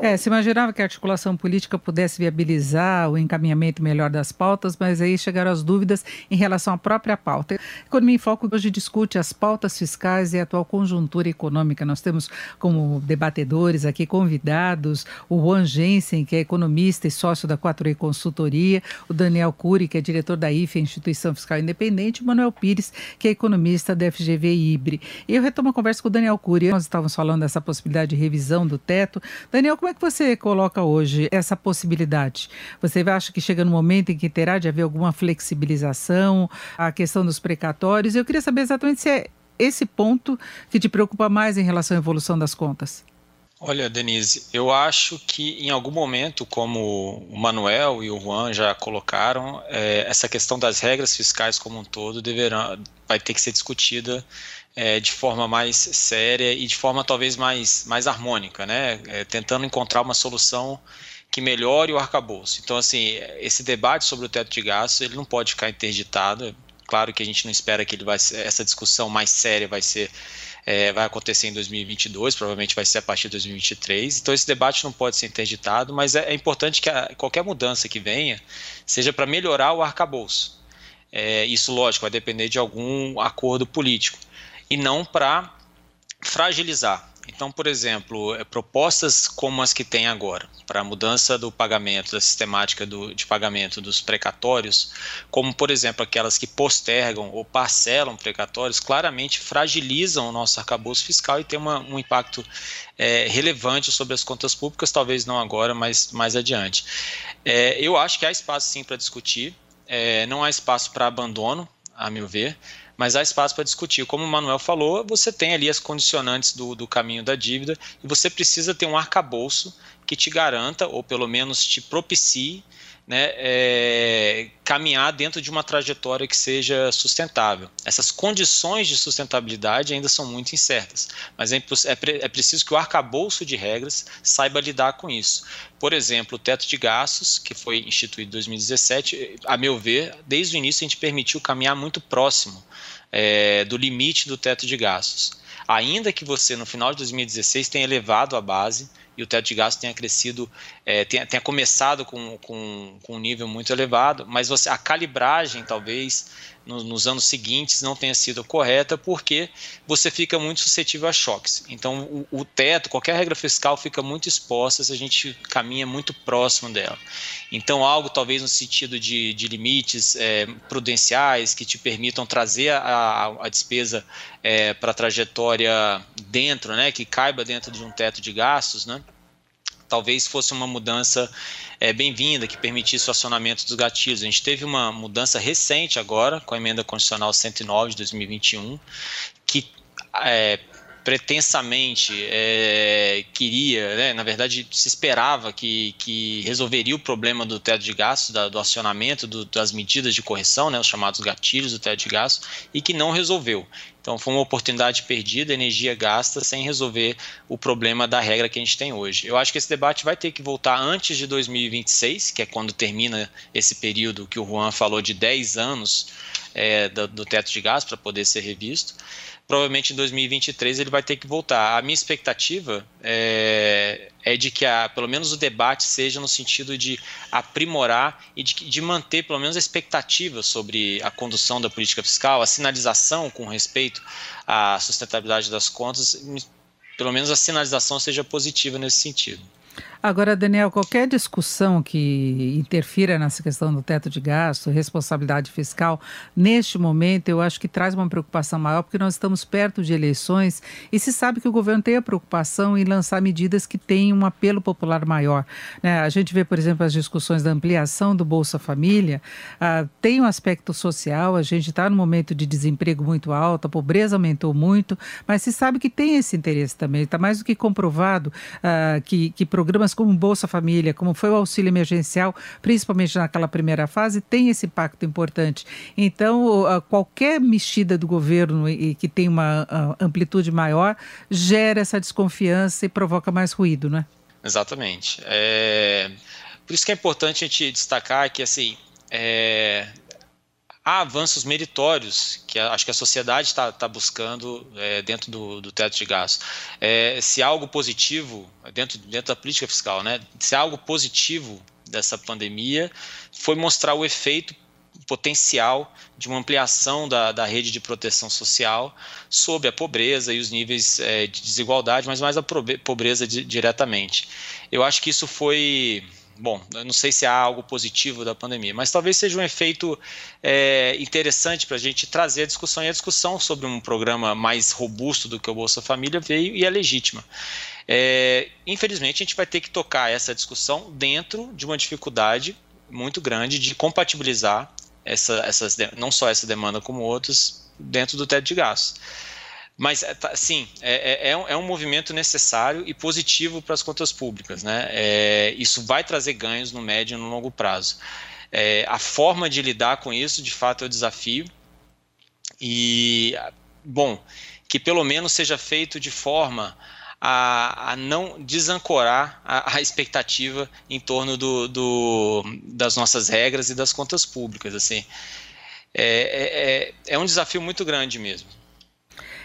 C: É, se imaginava que a articulação política pudesse viabilizar o encaminhamento melhor das pautas, mas aí chegaram as dúvidas em relação à própria pauta. Economia em Foco hoje discute as pautas fiscais e a atual conjuntura econômica. Nós temos como debatedores aqui convidados o Juan Jensen, que é economista e sócio da 4E Consultoria, o Daniel Cury, que é diretor da IFE, Instituição Fiscal Independente, e o Manuel Pires, que é economista da FGV IBRE. E eu retomo a conversa com o Daniel Cury. Nós estávamos falando dessa possibilidade de revisão do teto. Daniel, como é que você coloca hoje essa possibilidade? Você acha que chega no momento em que terá de haver alguma flexibilização, a questão dos precatórios? Eu queria saber exatamente se é esse ponto que te preocupa mais em relação à evolução das contas.
E: Olha, Denise, eu acho que em algum momento, como o Manuel e o Juan já colocaram, é, essa questão das regras fiscais como um todo deverá, vai ter que ser discutida é, de forma mais séria e de forma talvez mais, mais harmônica, né? É, tentando encontrar uma solução que melhore o arcabouço. Então, assim, esse debate sobre o teto de gastos ele não pode ficar interditado. Claro que a gente não espera que ele vai ser, essa discussão mais séria vai ser é, vai acontecer em 2022, provavelmente vai ser a partir de 2023. Então esse debate não pode ser interditado, mas é, é importante que a, qualquer mudança que venha seja para melhorar o arcabouço. É, isso, lógico, vai depender de algum acordo político e não para fragilizar. Então, por exemplo, é, propostas como as que tem agora, para a mudança do pagamento, da sistemática do, de pagamento dos precatórios, como, por exemplo, aquelas que postergam ou parcelam precatórios, claramente fragilizam o nosso arcabouço fiscal e tem uma, um impacto é, relevante sobre as contas públicas, talvez não agora, mas mais adiante. É, eu acho que há espaço sim para discutir, é, não há espaço para abandono, a meu ver mas há espaço para discutir. Como o Manuel falou, você tem ali as condicionantes do, do caminho da dívida e você precisa ter um arcabouço que te garanta, ou pelo menos te propicie, né, é, caminhar dentro de uma trajetória que seja sustentável. Essas condições de sustentabilidade ainda são muito incertas, mas é, é, é preciso que o arcabouço de regras saiba lidar com isso. Por exemplo, o teto de gastos, que foi instituído em 2017, a meu ver, desde o início a gente permitiu caminhar muito próximo é, do limite do teto de gastos. Ainda que você, no final de 2016, tenha elevado a base, e o teto de gastos tenha crescido, é, tenha, tenha, começado com, com, com, um nível muito elevado, mas você, a calibragem talvez no, nos anos seguintes não tenha sido correta porque você fica muito suscetível a choques. Então o, o teto, qualquer regra fiscal fica muito exposta se a gente caminha muito próximo dela. Então algo talvez no sentido de, de limites é, prudenciais que te permitam trazer a, a, a despesa é, para a trajetória dentro, né, que caiba dentro de um teto de gastos, né? Talvez fosse uma mudança é, bem-vinda, que permitisse o acionamento dos gatilhos. A gente teve uma mudança recente agora, com a emenda constitucional 109 de 2021, que é, pretensamente é, queria, né, na verdade se esperava que, que resolveria o problema do teto de gastos, da, do acionamento do, das medidas de correção, né, os chamados gatilhos do teto de gastos, e que não resolveu. Então foi uma oportunidade perdida, energia gasta sem resolver o problema da regra que a gente tem hoje. Eu acho que esse debate vai ter que voltar antes de 2026, que é quando termina esse período que o Juan falou de 10 anos é, do, do teto de gastos para poder ser revisto provavelmente em 2023 ele vai ter que voltar. A minha expectativa é, é de que a, pelo menos o debate seja no sentido de aprimorar e de, de manter pelo menos a expectativa sobre a condução da política fiscal, a sinalização com respeito à sustentabilidade das contas, pelo menos a sinalização seja positiva nesse sentido.
C: Agora, Daniel, qualquer discussão que interfira nessa questão do teto de gasto, responsabilidade fiscal, neste momento eu acho que traz uma preocupação maior, porque nós estamos perto de eleições e se sabe que o governo tem a preocupação em lançar medidas que têm um apelo popular maior. Né? A gente vê, por exemplo, as discussões da ampliação do Bolsa Família, ah, tem um aspecto social, a gente está num momento de desemprego muito alto, a pobreza aumentou muito, mas se sabe que tem esse interesse também, está mais do que comprovado ah, que, que programas como Bolsa Família, como foi o auxílio emergencial, principalmente naquela primeira fase, tem esse impacto importante. Então, qualquer mexida do governo e que tem uma amplitude maior gera essa desconfiança e provoca mais ruído, né?
E: Exatamente. É... Por isso que é importante a gente destacar que, assim, é, há avanços meritórios que acho que a sociedade está tá buscando é, dentro do, do, teto de gastos. É, se há algo positivo dentro, dentro da política fiscal, né? Se há algo positivo dessa pandemia foi mostrar o efeito potencial de uma ampliação da, da rede de proteção social sobre a pobreza e os níveis é, de desigualdade, mas mais a pobreza diretamente. Eu acho que isso foi bom, eu não sei se há algo positivo da pandemia, mas talvez seja um efeito é, interessante para a gente trazer a discussão e a discussão sobre um programa mais robusto do que o Bolsa Família veio e é legítima. É, infelizmente, a gente vai ter que tocar essa discussão dentro de uma dificuldade muito grande de compatibilizar essa, essas, não só essa demanda como outras dentro do teto de gastos. Mas, é, tá, sim, é, é, é, um, é, um, movimento necessário e positivo para as contas públicas. Né? É, isso vai trazer ganhos no médio e no longo prazo. É, a forma de lidar com isso, de fato, é o desafio. E, bom, que pelo menos seja feito de forma a, a não desancorar a, a, expectativa em torno do, do, das nossas regras e das contas públicas. Assim. É, é um desafio muito grande mesmo.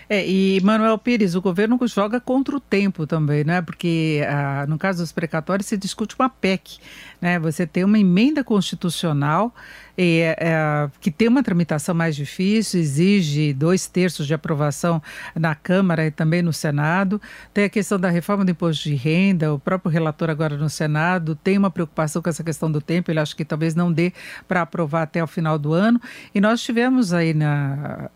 C: É, e Manuel Pires, o governo joga contra o tempo também, né? Porque ah, no caso dos precatórios se discute uma PEC, né? Você tem uma emenda constitucional é, que tem uma tramitação mais difícil, exige dois terços de aprovação na Câmara e também no Senado. Tem a questão da reforma do imposto de renda, o próprio relator agora no Senado tem uma preocupação com essa questão do tempo, ele acha que talvez não dê para aprovar até o final do ano. E nós tivemos aí na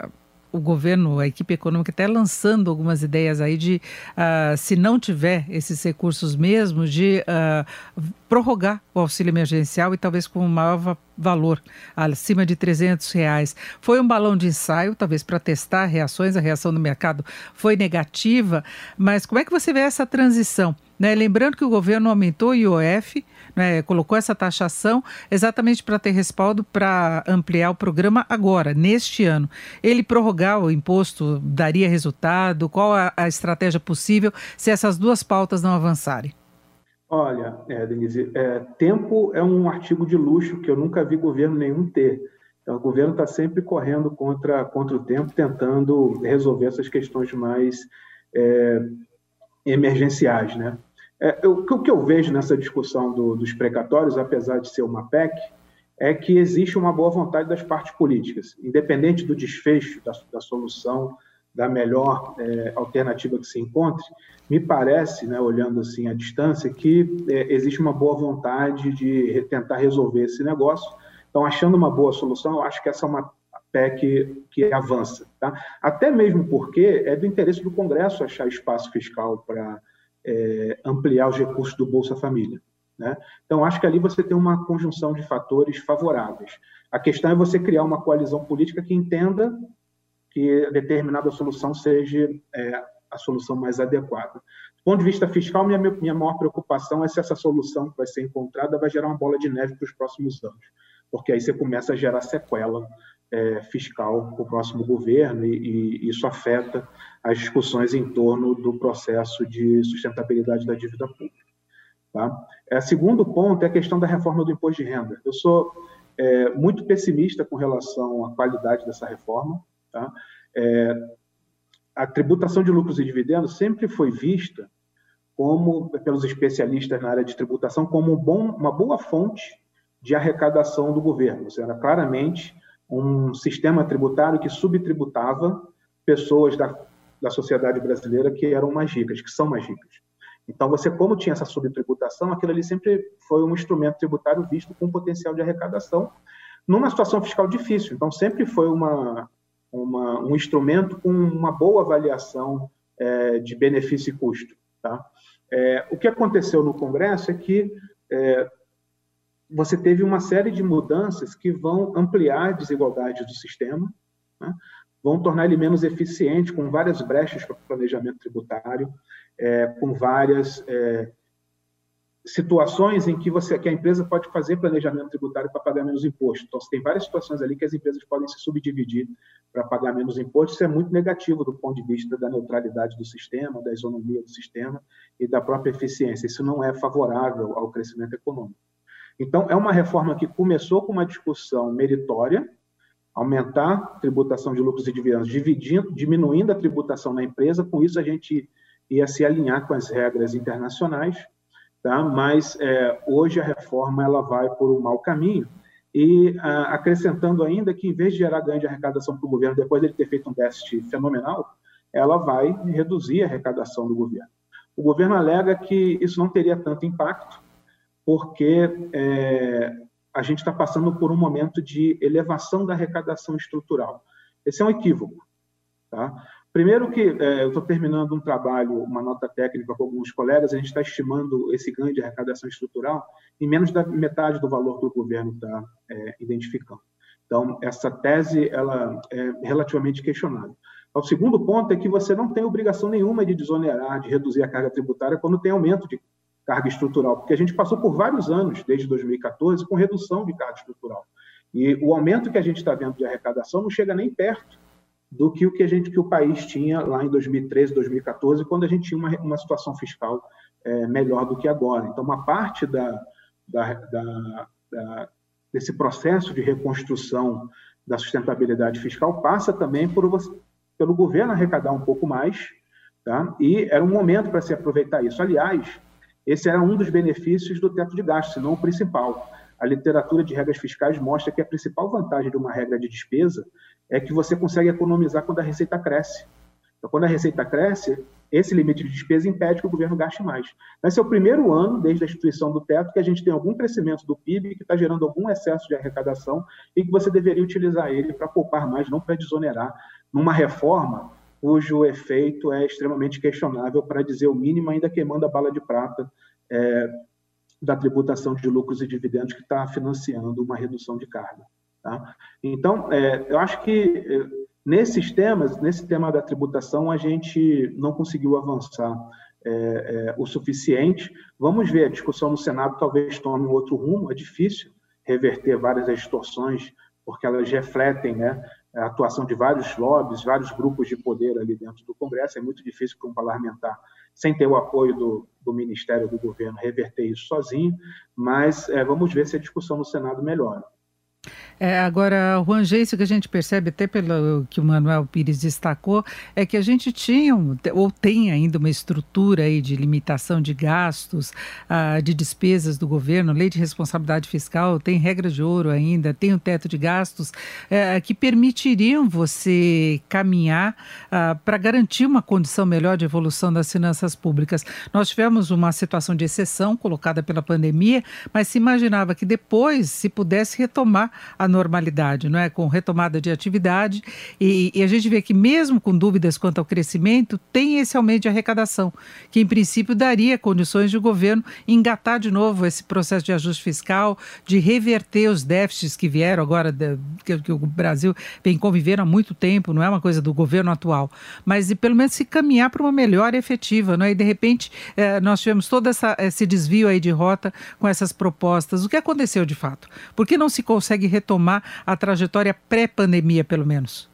C: o governo, a equipe econômica, até lançando algumas ideias aí de, uh, se não tiver esses recursos mesmo, de uh, prorrogar o auxílio emergencial e talvez com um maior valor, acima de 300 reais. Foi um balão de ensaio, talvez para testar reações, a reação do mercado foi negativa, mas como é que você vê essa transição? Né? Lembrando que o governo aumentou o IOF, né? colocou essa taxação exatamente para ter respaldo para ampliar o programa agora, neste ano. Ele prorrogar o imposto daria resultado? Qual a, a estratégia possível se essas duas pautas não avançarem?
F: Olha, é, Denise, é, tempo é um artigo de luxo que eu nunca vi governo nenhum ter. Então, o governo está sempre correndo contra, contra o tempo, tentando resolver essas questões mais é, emergenciais. Né? É, eu, o que eu vejo nessa discussão do, dos precatórios, apesar de ser uma PEC, é que existe uma boa vontade das partes políticas, independente do desfecho da, da solução da melhor é, alternativa que se encontre, me parece, né, olhando assim à distância, que é, existe uma boa vontade de tentar resolver esse negócio. Então, achando uma boa solução, eu acho que essa é uma PEC que avança. Tá? Até mesmo porque é do interesse do Congresso achar espaço fiscal para é, ampliar os recursos do Bolsa Família. Né? Então, acho que ali você tem uma conjunção de fatores favoráveis. A questão é você criar uma coalizão política que entenda que determinada solução seja é, a solução mais adequada. Do ponto de vista fiscal, minha, minha maior preocupação é se essa solução que vai ser encontrada vai gerar uma bola de neve para os próximos anos, porque aí você começa a gerar sequela é, fiscal para o próximo governo e, e, isso afeta as discussões em torno do processo de sustentabilidade da dívida pública. Tá? É, segundo ponto é a questão da reforma do imposto de renda. Eu sou é, muito pessimista com relação à qualidade dessa reforma. Tá? É, a tributação de lucros e dividendos sempre foi vista como pelos especialistas na área de tributação como um bom, uma boa fonte de arrecadação do governo. Ou seja, claramente um sistema tributário que subtributava pessoas da, da sociedade brasileira que eram mais ricas, que são mais ricas. Então, você, como tinha essa subtributação, aquilo ali sempre foi um instrumento tributário visto com potencial de arrecadação, numa situação fiscal difícil. Então, sempre foi uma, uma, um instrumento com uma boa avaliação é, de benefício e custo. Tá? É, o que aconteceu no Congresso é que é, você teve uma série de mudanças que vão ampliar a desigualdade do sistema, né? vão tornar ele menos eficiente, com várias brechas para o planejamento tributário, é, com várias é, situações em que você que a empresa pode fazer planejamento tributário para pagar menos imposto. Então, você tem várias situações ali que as empresas podem se subdividir para pagar menos imposto. Isso é muito negativo do ponto de vista da neutralidade do sistema, da isonomia do sistema e da própria eficiência. Isso não é favorável ao crescimento econômico. Então, é uma reforma que começou com uma discussão meritória, aumentar a tributação de lucros e dividendos, dividindo, diminuindo a tributação na empresa, com isso a gente ia se alinhar com as regras internacionais, tá? mas é, hoje a reforma ela vai por um mau caminho, e acrescentando ainda que, em vez de gerar ganho de arrecadação para o governo, depois dele ter feito um déficit fenomenal, ela vai reduzir a arrecadação do governo. O governo alega que isso não teria tanto impacto, porque é, a gente está passando por um momento de elevação da arrecadação estrutural. Esse é um equívoco. Tá? Primeiro que é, eu estou terminando um trabalho, uma nota técnica com alguns colegas, a gente está estimando esse ganho de arrecadação estrutural em menos da metade do valor que o governo está é, identificando. Então, essa tese ela é relativamente questionável. O segundo ponto é que você não tem obrigação nenhuma de desonerar, de reduzir a carga tributária quando tem aumento de carga estrutural, porque a gente passou por vários anos, desde 2014, com redução de carga estrutural. E o aumento que a gente está vendo de arrecadação não chega nem perto do que o que a gente que o país tinha lá em 2013, 2014, quando a gente tinha uma, uma situação fiscal é, melhor do que agora. Então, uma parte da, da, da, da, desse processo de reconstrução da sustentabilidade fiscal passa também por pelo governo arrecadar um pouco mais, tá? E era um momento para se aproveitar isso. Aliás, esse era um dos benefícios do teto de gastos, se não o principal. A literatura de regras fiscais mostra que a principal vantagem de uma regra de despesa é que você consegue economizar quando a receita cresce. Então, quando a receita cresce, esse limite de despesa impede que o governo gaste mais. Esse é o primeiro ano, desde a instituição do teto, que a gente tem algum crescimento do PIB que está gerando algum excesso de arrecadação e que você deveria utilizar ele para poupar mais, não para desonerar, numa reforma cujo efeito é extremamente questionável, para dizer o mínimo, ainda queimando a bala de prata é, da tributação de lucros e dividendos que está financiando uma redução de carga. Tá? Então, é, eu acho que é, nesses temas, nesse tema da tributação, a gente não conseguiu avançar é, é, o suficiente. Vamos ver, a discussão no Senado talvez tome um outro rumo, é difícil reverter várias extorsões, porque elas refletem né, a atuação de vários lobbies, vários grupos de poder ali dentro do Congresso. É muito difícil para um parlamentar, sem ter o apoio do, do Ministério do Governo, reverter isso sozinho, mas é, vamos ver se a discussão no Senado melhora.
C: É, agora, Juan Geice, o que a gente percebe, até pelo que o Manuel Pires destacou, é que a gente tinha, ou tem ainda, uma estrutura aí de limitação de gastos, ah, de despesas do governo, lei de responsabilidade fiscal, tem regra de ouro ainda, tem o um teto de gastos, é, que permitiriam você caminhar ah, para garantir uma condição melhor de evolução das finanças públicas. Nós tivemos uma situação de exceção colocada pela pandemia, mas se imaginava que depois se pudesse retomar a normalidade, não é? Com retomada de atividade e, e, a gente vê que mesmo com dúvidas quanto ao crescimento, tem esse aumento de arrecadação, que em princípio daria condições de o governo engatar de novo esse processo de ajuste fiscal, de reverter os déficits que vieram agora, que, que o Brasil vem convivendo há muito tempo, não é uma coisa do governo atual, mas de pelo menos se caminhar para uma melhora efetiva, não é? E de repente eh, nós tivemos todo essa, esse desvio aí de rota com essas propostas. O que aconteceu de fato? Por que não se consegue retomar retomar a trajetória pré-pandemia, pelo menos?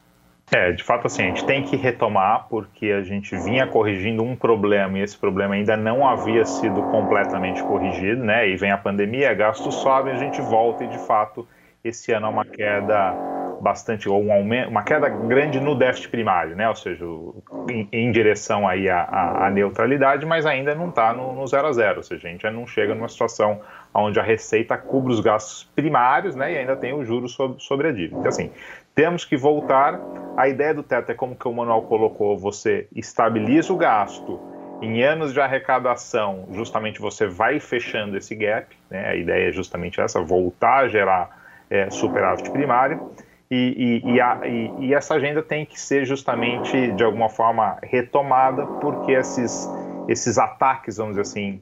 D: É, de fato, assim, a gente tem que retomar porque a gente vinha corrigindo um problema e esse problema ainda não havia sido completamente corrigido, né? E vem a pandemia, gastos sobem, a gente volta e, de fato, esse ano é uma queda bastante, ou um aumento, uma queda grande no déficit primário, né? Ou seja, em, em direção aí à, à, à, neutralidade, mas ainda não está no, no zero a zero, ou seja, a gente já não chega numa situação onde a receita cubra os gastos primários, né, e ainda tem o juros sobre, sobre a dívida. Então, assim, temos que voltar. A ideia do teto é como que o manual colocou: você estabiliza o gasto em anos de arrecadação, justamente você vai fechando esse gap. Né, a ideia é justamente essa: voltar a gerar é, superávit primário. E, e, e, a, e, essa agenda tem que ser justamente, de alguma forma, retomada, porque esses, esses ataques, vamos dizer assim,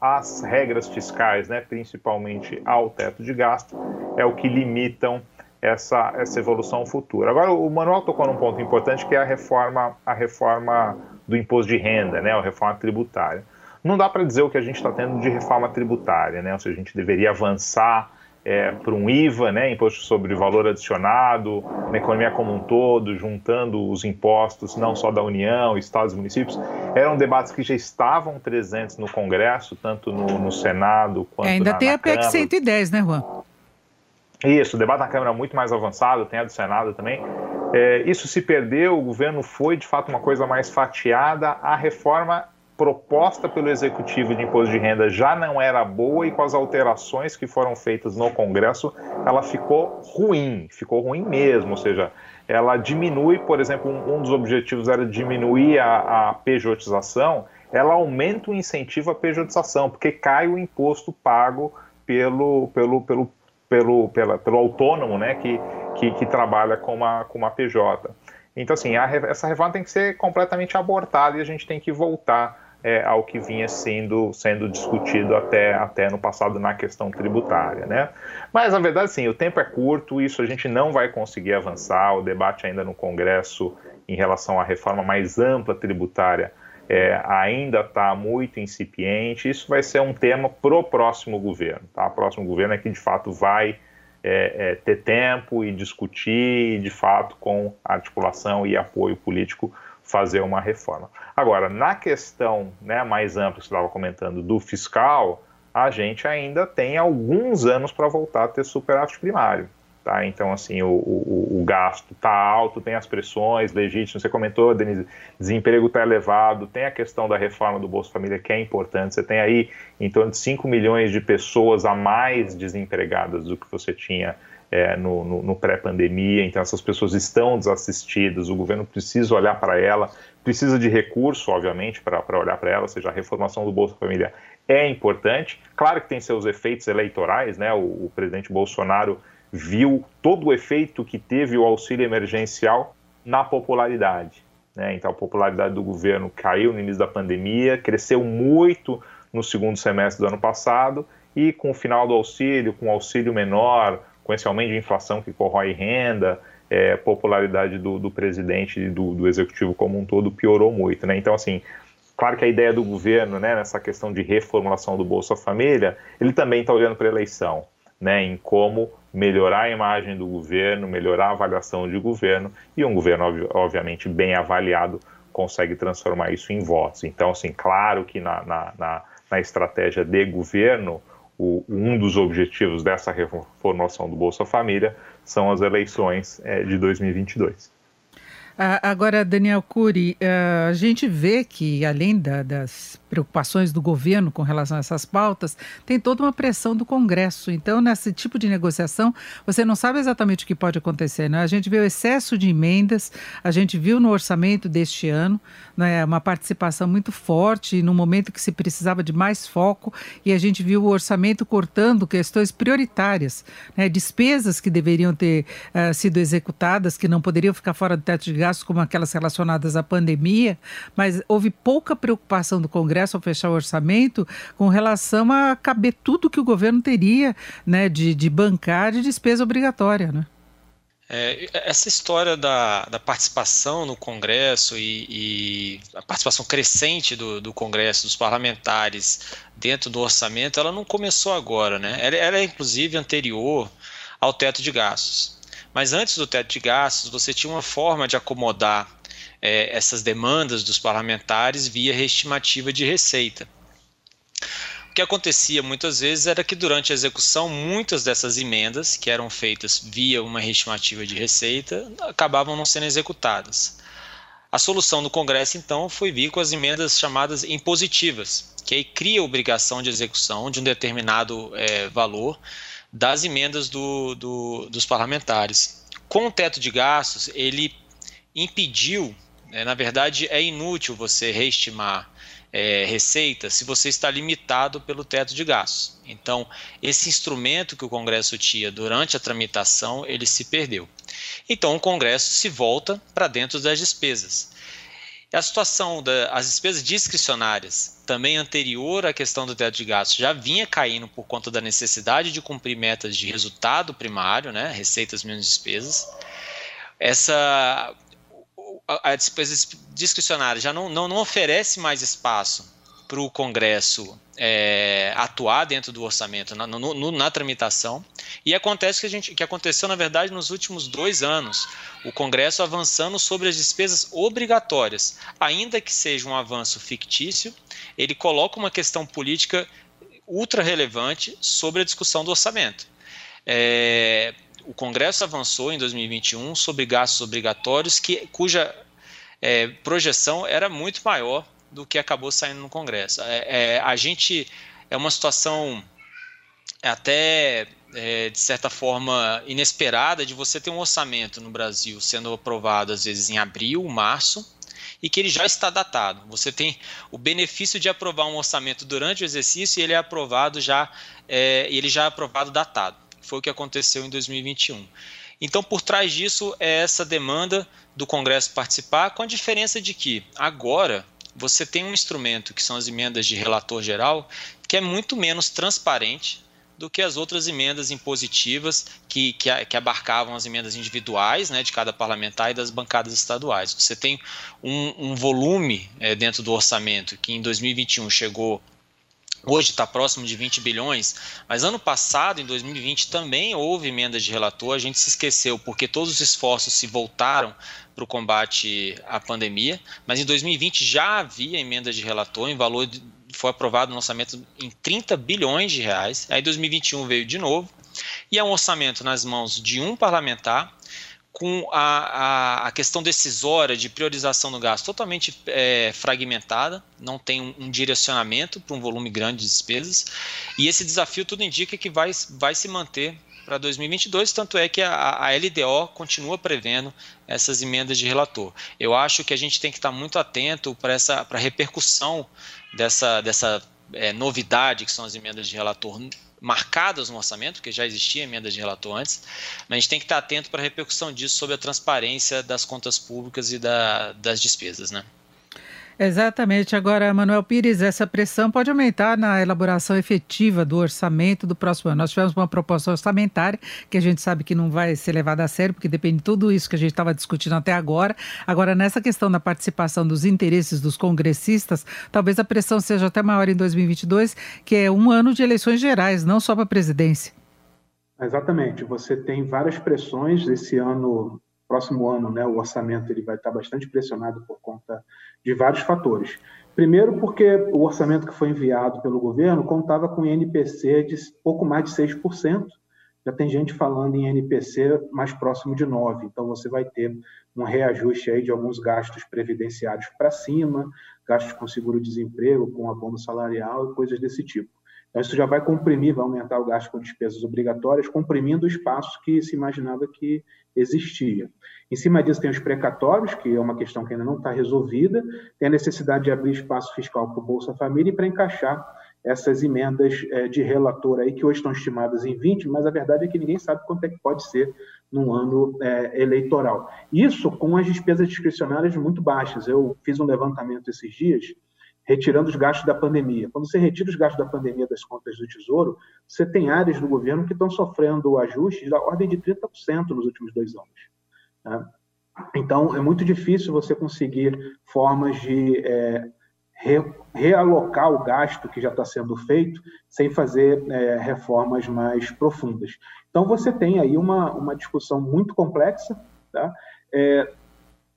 D: às regras fiscais, né, principalmente ao teto de gasto, é o que limitam essa, essa evolução futura. Agora, o Manuel tocou num ponto importante que é a reforma, a reforma do imposto de renda, né, a reforma tributária. Não dá para dizer o que a gente está tendo de reforma tributária, né, ou seja, a gente deveria avançar é, para um IVA, né, imposto sobre valor adicionado, na economia como um todo, juntando os impostos não só da União, estados e municípios, eram debates que já estavam presentes no Congresso, tanto no, no Senado quanto
C: é, ainda
D: na,
C: tem
D: na
C: a PEC
D: Câmara.
C: 110, né, Juan?
D: Isso, o debate na Câmara é muito mais avançado, tem a do Senado também. É, isso se perdeu, o governo foi de fato uma coisa mais fatiada, a reforma proposta pelo executivo de imposto de renda já não era boa e com as alterações que foram feitas no Congresso, ela ficou ruim, ficou ruim mesmo, ou seja, ela diminui, por exemplo, um, dos objetivos era diminuir a, a pejotização, ela aumenta o incentivo à pejotização, porque cai o imposto pago pelo, pelo, pelo, pelo, pela, pelo autônomo né, que, que, que trabalha com uma, com uma PJ. Então, assim, a, essa reforma tem que ser completamente abortada e a gente tem que voltar é, ao que vinha sendo, sendo discutido até, até no passado na questão tributária. Né? Mas, na verdade, sim, o tempo é curto, isso a gente não vai conseguir avançar, o debate ainda no Congresso em relação à reforma mais ampla tributária é, ainda está muito incipiente, isso vai ser um tema para o próximo governo. Tá? O próximo governo é que, de fato, vai é, é, ter tempo e discutir, de fato, com articulação e apoio político, fazer uma reforma. Agora, na questão né, mais ampla que você estava comentando do fiscal, a gente ainda tem alguns anos para voltar a ter superávit primário. Tá? Então, assim, o, o, o gasto está alto, tem as pressões legítimas. Você comentou, Denise, desemprego está elevado, tem a questão da reforma do Bolsa Família, que é importante. Você tem aí em torno de 5 milhões de pessoas a mais desempregadas do que você tinha é, no, no, no pré-pandemia, então essas pessoas estão desassistidas, o governo precisa olhar para ela, precisa de recurso, obviamente, para olhar para ela, ou seja, a reformação do Bolsa Família é importante. Claro que tem seus efeitos eleitorais, né? O, o presidente Bolsonaro viu todo o efeito que teve o auxílio emergencial na popularidade. Né? Então, a popularidade do governo caiu no início da pandemia, cresceu muito no segundo semestre do ano passado, e com o final do auxílio, com o auxílio menor, com esse aumento de inflação que corrói renda, é, popularidade do, do presidente e do, do, executivo como um todo piorou muito. Né? Então, assim, claro que a ideia do governo, né, nessa questão de reformulação do Bolsa Família, ele também está olhando para a eleição, né, em como melhorar a imagem do governo, melhorar a avaliação de governo, e um governo, obviamente, bem avaliado consegue transformar isso em votos. Então, assim, claro que na, na, na, na estratégia de governo, o, um dos objetivos dessa reformulação do Bolsa Família são as eleições é, de 2022.
C: Agora, Daniel Cury, eh, a gente vê que, além da, das preocupações do governo com relação a essas pautas, tem toda uma pressão do Congresso. Então, nesse tipo de negociação, você não sabe exatamente o que pode acontecer. Né? A gente vê o excesso de emendas, a gente viu no orçamento deste ano né, uma participação muito forte, no momento que se precisava de mais foco, e a gente viu o orçamento cortando questões prioritárias, né, despesas que deveriam ter uh, sido executadas, que não poderiam ficar fora do teto de gastos, como aquelas relacionadas à pandemia, mas houve pouca preocupação do Congresso ao fechar o orçamento com relação a caber tudo que o governo teria né, de, de bancar de despesa obrigatória. Né?
E: É, essa história da, da, participação no Congresso e, e a participação crescente do, do, Congresso, dos parlamentares dentro do orçamento, ela não começou agora, né? Ela, ela é inclusive anterior ao teto de gastos. Mas antes do teto de gastos, você tinha uma forma de acomodar é, essas demandas dos parlamentares via reestimativa de receita. O que acontecia muitas vezes era que durante a execução, muitas dessas emendas, que eram feitas via uma reestimativa de receita, acabavam não sendo executadas. A solução do Congresso, então, foi vir com as emendas chamadas impositivas, que aí cria a obrigação de execução de um determinado é, valor das emendas do, do, dos parlamentares. Com o teto de gastos, ele impediu, né, na verdade, é inútil você reestimar é, receita se você está limitado pelo teto de gastos. Então, esse instrumento que o Congresso tinha durante a tramitação, ele se perdeu. Então, o Congresso se volta para dentro das despesas. A situação das despesas discricionárias, também anterior à questão do teto de gastos, já vinha caindo por conta da necessidade de cumprir metas de resultado primário, né, receitas menos despesas. Essa a despesa discricionária já não, não, não oferece mais espaço para o Congresso é, atuar dentro do orçamento na, no, no, na tramitação. E acontece que a gente que aconteceu na verdade nos últimos dois anos. O Congresso avançando sobre as despesas obrigatórias. Ainda que seja um avanço fictício ele coloca uma questão política ultra relevante sobre a discussão do orçamento. É, o Congresso avançou em 2021 sobre gastos obrigatórios que cuja é, projeção era muito maior do que acabou saindo no Congresso. É, é, a gente é uma situação até é, de certa forma inesperada de você ter um orçamento no Brasil sendo aprovado às vezes em abril, março e que ele já está datado. Você tem o benefício de aprovar um orçamento durante o exercício e ele é aprovado já, é, ele já é aprovado datado. Foi o que aconteceu em 2021. Então, por trás disso é essa demanda do Congresso participar, com a diferença de que agora você tem um instrumento que são as emendas de relator geral, que é muito menos transparente do que as outras emendas impositivas que, que, que, abarcavam as emendas individuais né, de cada parlamentar e das bancadas estaduais. Você tem um, um volume é, dentro do orçamento que em 2021 chegou Hoje está próximo de 20 bilhões, mas ano passado, em 2020, também houve emendas de relator. A gente se esqueceu porque todos os esforços se voltaram para o combate à pandemia, mas em 2020 já havia emenda de relator em valor de, foi aprovado um orçamento em 30 bilhões de reais. Aí 2021 veio de novo e é um orçamento nas mãos de um parlamentar com a, a, a, questão decisória de priorização do gasto totalmente é, fragmentada, não tem um, um direcionamento para um volume grande de despesas, e esse desafio tudo indica que vai, vai se manter para 2022, tanto é que a, a, LDO continua prevendo essas emendas de relator. Eu acho que a gente tem que estar muito atento para essa para a repercussão dessa, dessa é, novidade que são as emendas de relator marcadas no orçamento, porque já existia emenda de relator antes, mas a gente tem que estar atento para a repercussão disso sobre a transparência das contas públicas e da, das despesas, né?
C: Exatamente. Agora, Manuel Pires, essa pressão pode aumentar na elaboração efetiva do orçamento do próximo ano. Nós tivemos uma proposta orçamentária que a gente sabe que não vai ser levada a sério, porque depende de tudo isso que a gente estava discutindo até agora. Agora, nessa questão da participação dos interesses dos congressistas, talvez a pressão seja até maior em 2022, que é um ano de eleições gerais, não só para a presidência.
F: Exatamente. Você tem várias pressões. Esse ano próximo ano, né, o orçamento ele vai estar bastante pressionado por conta de vários fatores. Primeiro, porque o orçamento que foi enviado pelo governo contava com INPC de pouco mais de 6%. Já tem gente falando em INPC mais próximo de 9%. Então, você vai ter um reajuste aí de alguns gastos previdenciários para cima, gastos com seguro-desemprego, com abono salarial e coisas desse tipo. Então, isso já vai comprimir, vai aumentar o gasto com despesas obrigatórias, comprimindo o espaço que se imaginava que existia. Em cima disso, tem os precatórios, que é uma questão que ainda não está resolvida, tem a necessidade de abrir espaço fiscal para o Bolsa Família e para encaixar essas emendas é, de relator aí, que hoje estão estimadas em 20, mas a verdade é que ninguém sabe quanto é que pode ser num ano é, eleitoral. Isso com as despesas discricionárias muito baixas. Eu fiz um levantamento esses dias, retirando os gastos da pandemia. Quando você retira os gastos da pandemia das contas do Tesouro, você tem áreas do governo que estão sofrendo ajustes da ordem de 30% nos últimos dois anos. Né? Então, é muito difícil você conseguir formas de é, re, realocar o gasto que já está sendo feito sem fazer é, reformas mais profundas. Então, você tem aí uma, uma discussão muito complexa. Tá? É,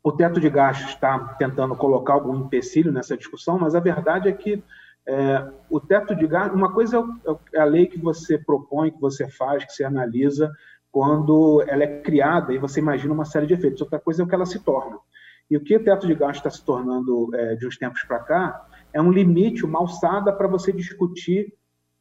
F: o teto de gastos está tentando colocar algum empecilho nessa discussão, mas a verdade é que é, o teto de gastos, uma coisa é, é a lei que você propõe, que você faz, que você analisa quando ela é criada e você imagina uma série de efeitos. Outra coisa é o que ela se torna. E o que o teto de gastos está se tornando é, de uns tempos para cá é um limite, uma alçada para você discutir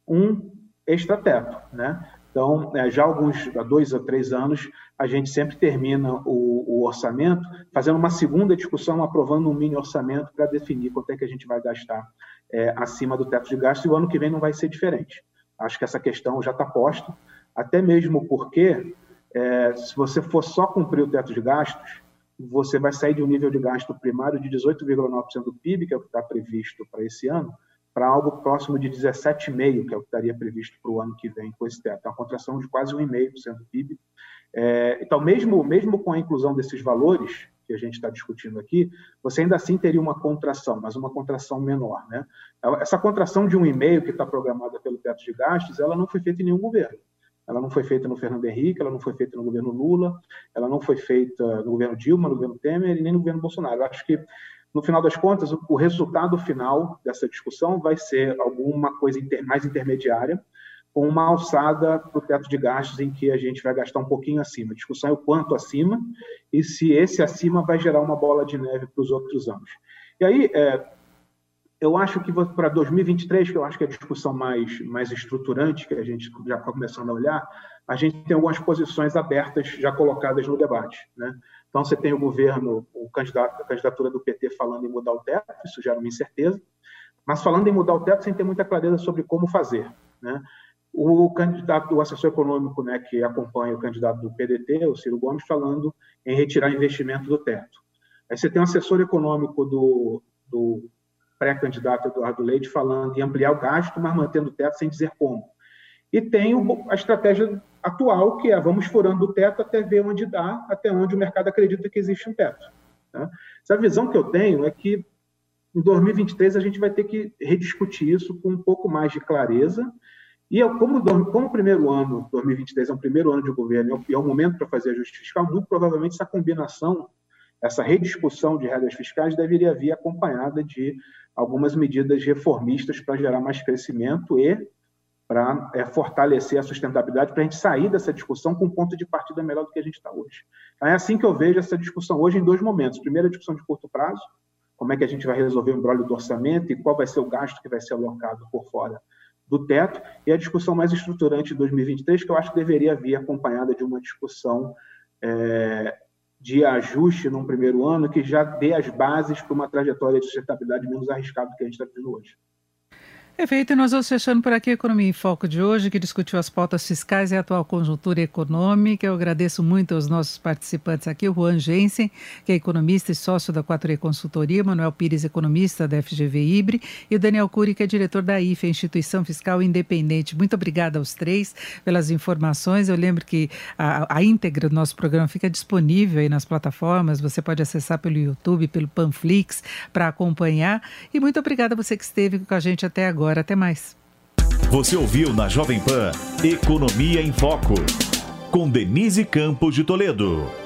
F: um extrateto, né? Então, é, já há alguns, há dois a três anos, a gente sempre termina o, o, orçamento fazendo uma segunda discussão, aprovando um mini orçamento para definir quanto é que a gente vai gastar é, acima do teto de gastos, e o ano que vem não vai ser diferente. Acho que essa questão já está posta, até mesmo porque, é, se você for só cumprir o teto de gastos, você vai sair de um nível de gasto primário de 18,9% do PIB, que é o que está previsto para esse ano, para algo próximo de 17,5%, que é o que estaria previsto para o ano que vem com esse teto. É uma contração de quase 1,5% do PIB. É, então, mesmo, mesmo com a inclusão desses valores que a gente está discutindo aqui, você ainda assim teria uma contração, mas uma contração menor. Né? Essa contração de 1,5% que está programada pelo teto de gastos, ela não foi feita em nenhum governo. Ela não foi feita no Fernando Henrique, ela não foi feita no governo Lula, ela não foi feita no governo Dilma, no governo Temer e nem no governo Bolsonaro. Eu acho que no final das contas, o resultado final dessa discussão vai ser alguma coisa mais intermediária, com uma alçada para o teto de gastos em que a gente vai gastar um pouquinho acima. A discussão é o quanto acima e se esse acima vai gerar uma bola de neve para os outros anos. E aí, é, eu acho que para 2023, que eu acho que é a discussão mais, mais estruturante, que a gente já está começando a olhar, a gente tem algumas posições abertas já colocadas no debate. Né? Então, você tem o governo, o candidato, a candidatura do PT falando em mudar o teto, isso gera uma incerteza, mas falando em mudar o teto sem ter muita clareza sobre como fazer. Né? O candidato, o assessor econômico né, que acompanha o candidato do PDT, o Ciro Gomes, falando em retirar investimento do teto. Aí você tem um assessor econômico do, do pré-candidato Eduardo Leite falando em ampliar o gasto, mas mantendo o teto sem dizer como. E tem a estratégia atual, que é vamos furando o teto até ver onde dá, até onde o mercado acredita que existe um teto. Tá? Essa visão que eu tenho é que em 2023 a gente vai ter que rediscutir isso com um pouco mais de clareza. E como, como o primeiro ano, 2023 é o primeiro ano de governo e é o momento para fazer ajuste fiscal, muito provavelmente essa combinação, essa rediscussão de regras fiscais deveria vir acompanhada de algumas medidas reformistas para gerar mais crescimento e para é, fortalecer a sustentabilidade, para a gente sair dessa discussão com um ponto de partida melhor do que a gente está hoje. Então, é assim que eu vejo essa discussão hoje em dois momentos. Primeiro, a discussão de curto prazo, como é que a gente vai resolver o embrólio do orçamento e qual vai ser o gasto que vai ser alocado por fora do teto, e a discussão mais estruturante de 2023, que eu acho que deveria vir acompanhada de uma discussão é, de ajuste num primeiro ano que já dê as bases para uma trajetória de sustentabilidade menos arriscada do que a gente está tendo hoje.
C: Perfeito, e nós vamos fechando por aqui a Economia em Foco de hoje, que discutiu as pautas fiscais e a atual conjuntura econômica. Eu agradeço muito aos nossos participantes aqui, o Juan Jensen, que é economista e sócio da 4E Consultoria, Manuel Pires, economista da FGV Ibre, e o Daniel Cury, que é diretor da IFE, Instituição Fiscal Independente. Muito obrigada aos três pelas informações. Eu lembro que a, a íntegra do nosso programa fica disponível aí nas plataformas, você pode acessar pelo YouTube, pelo Panflix, para acompanhar. E muito obrigada a você que esteve com a gente até agora agora. Até mais.
B: Você ouviu na Jovem Pan Economia em Foco, com Denise Campos de Toledo.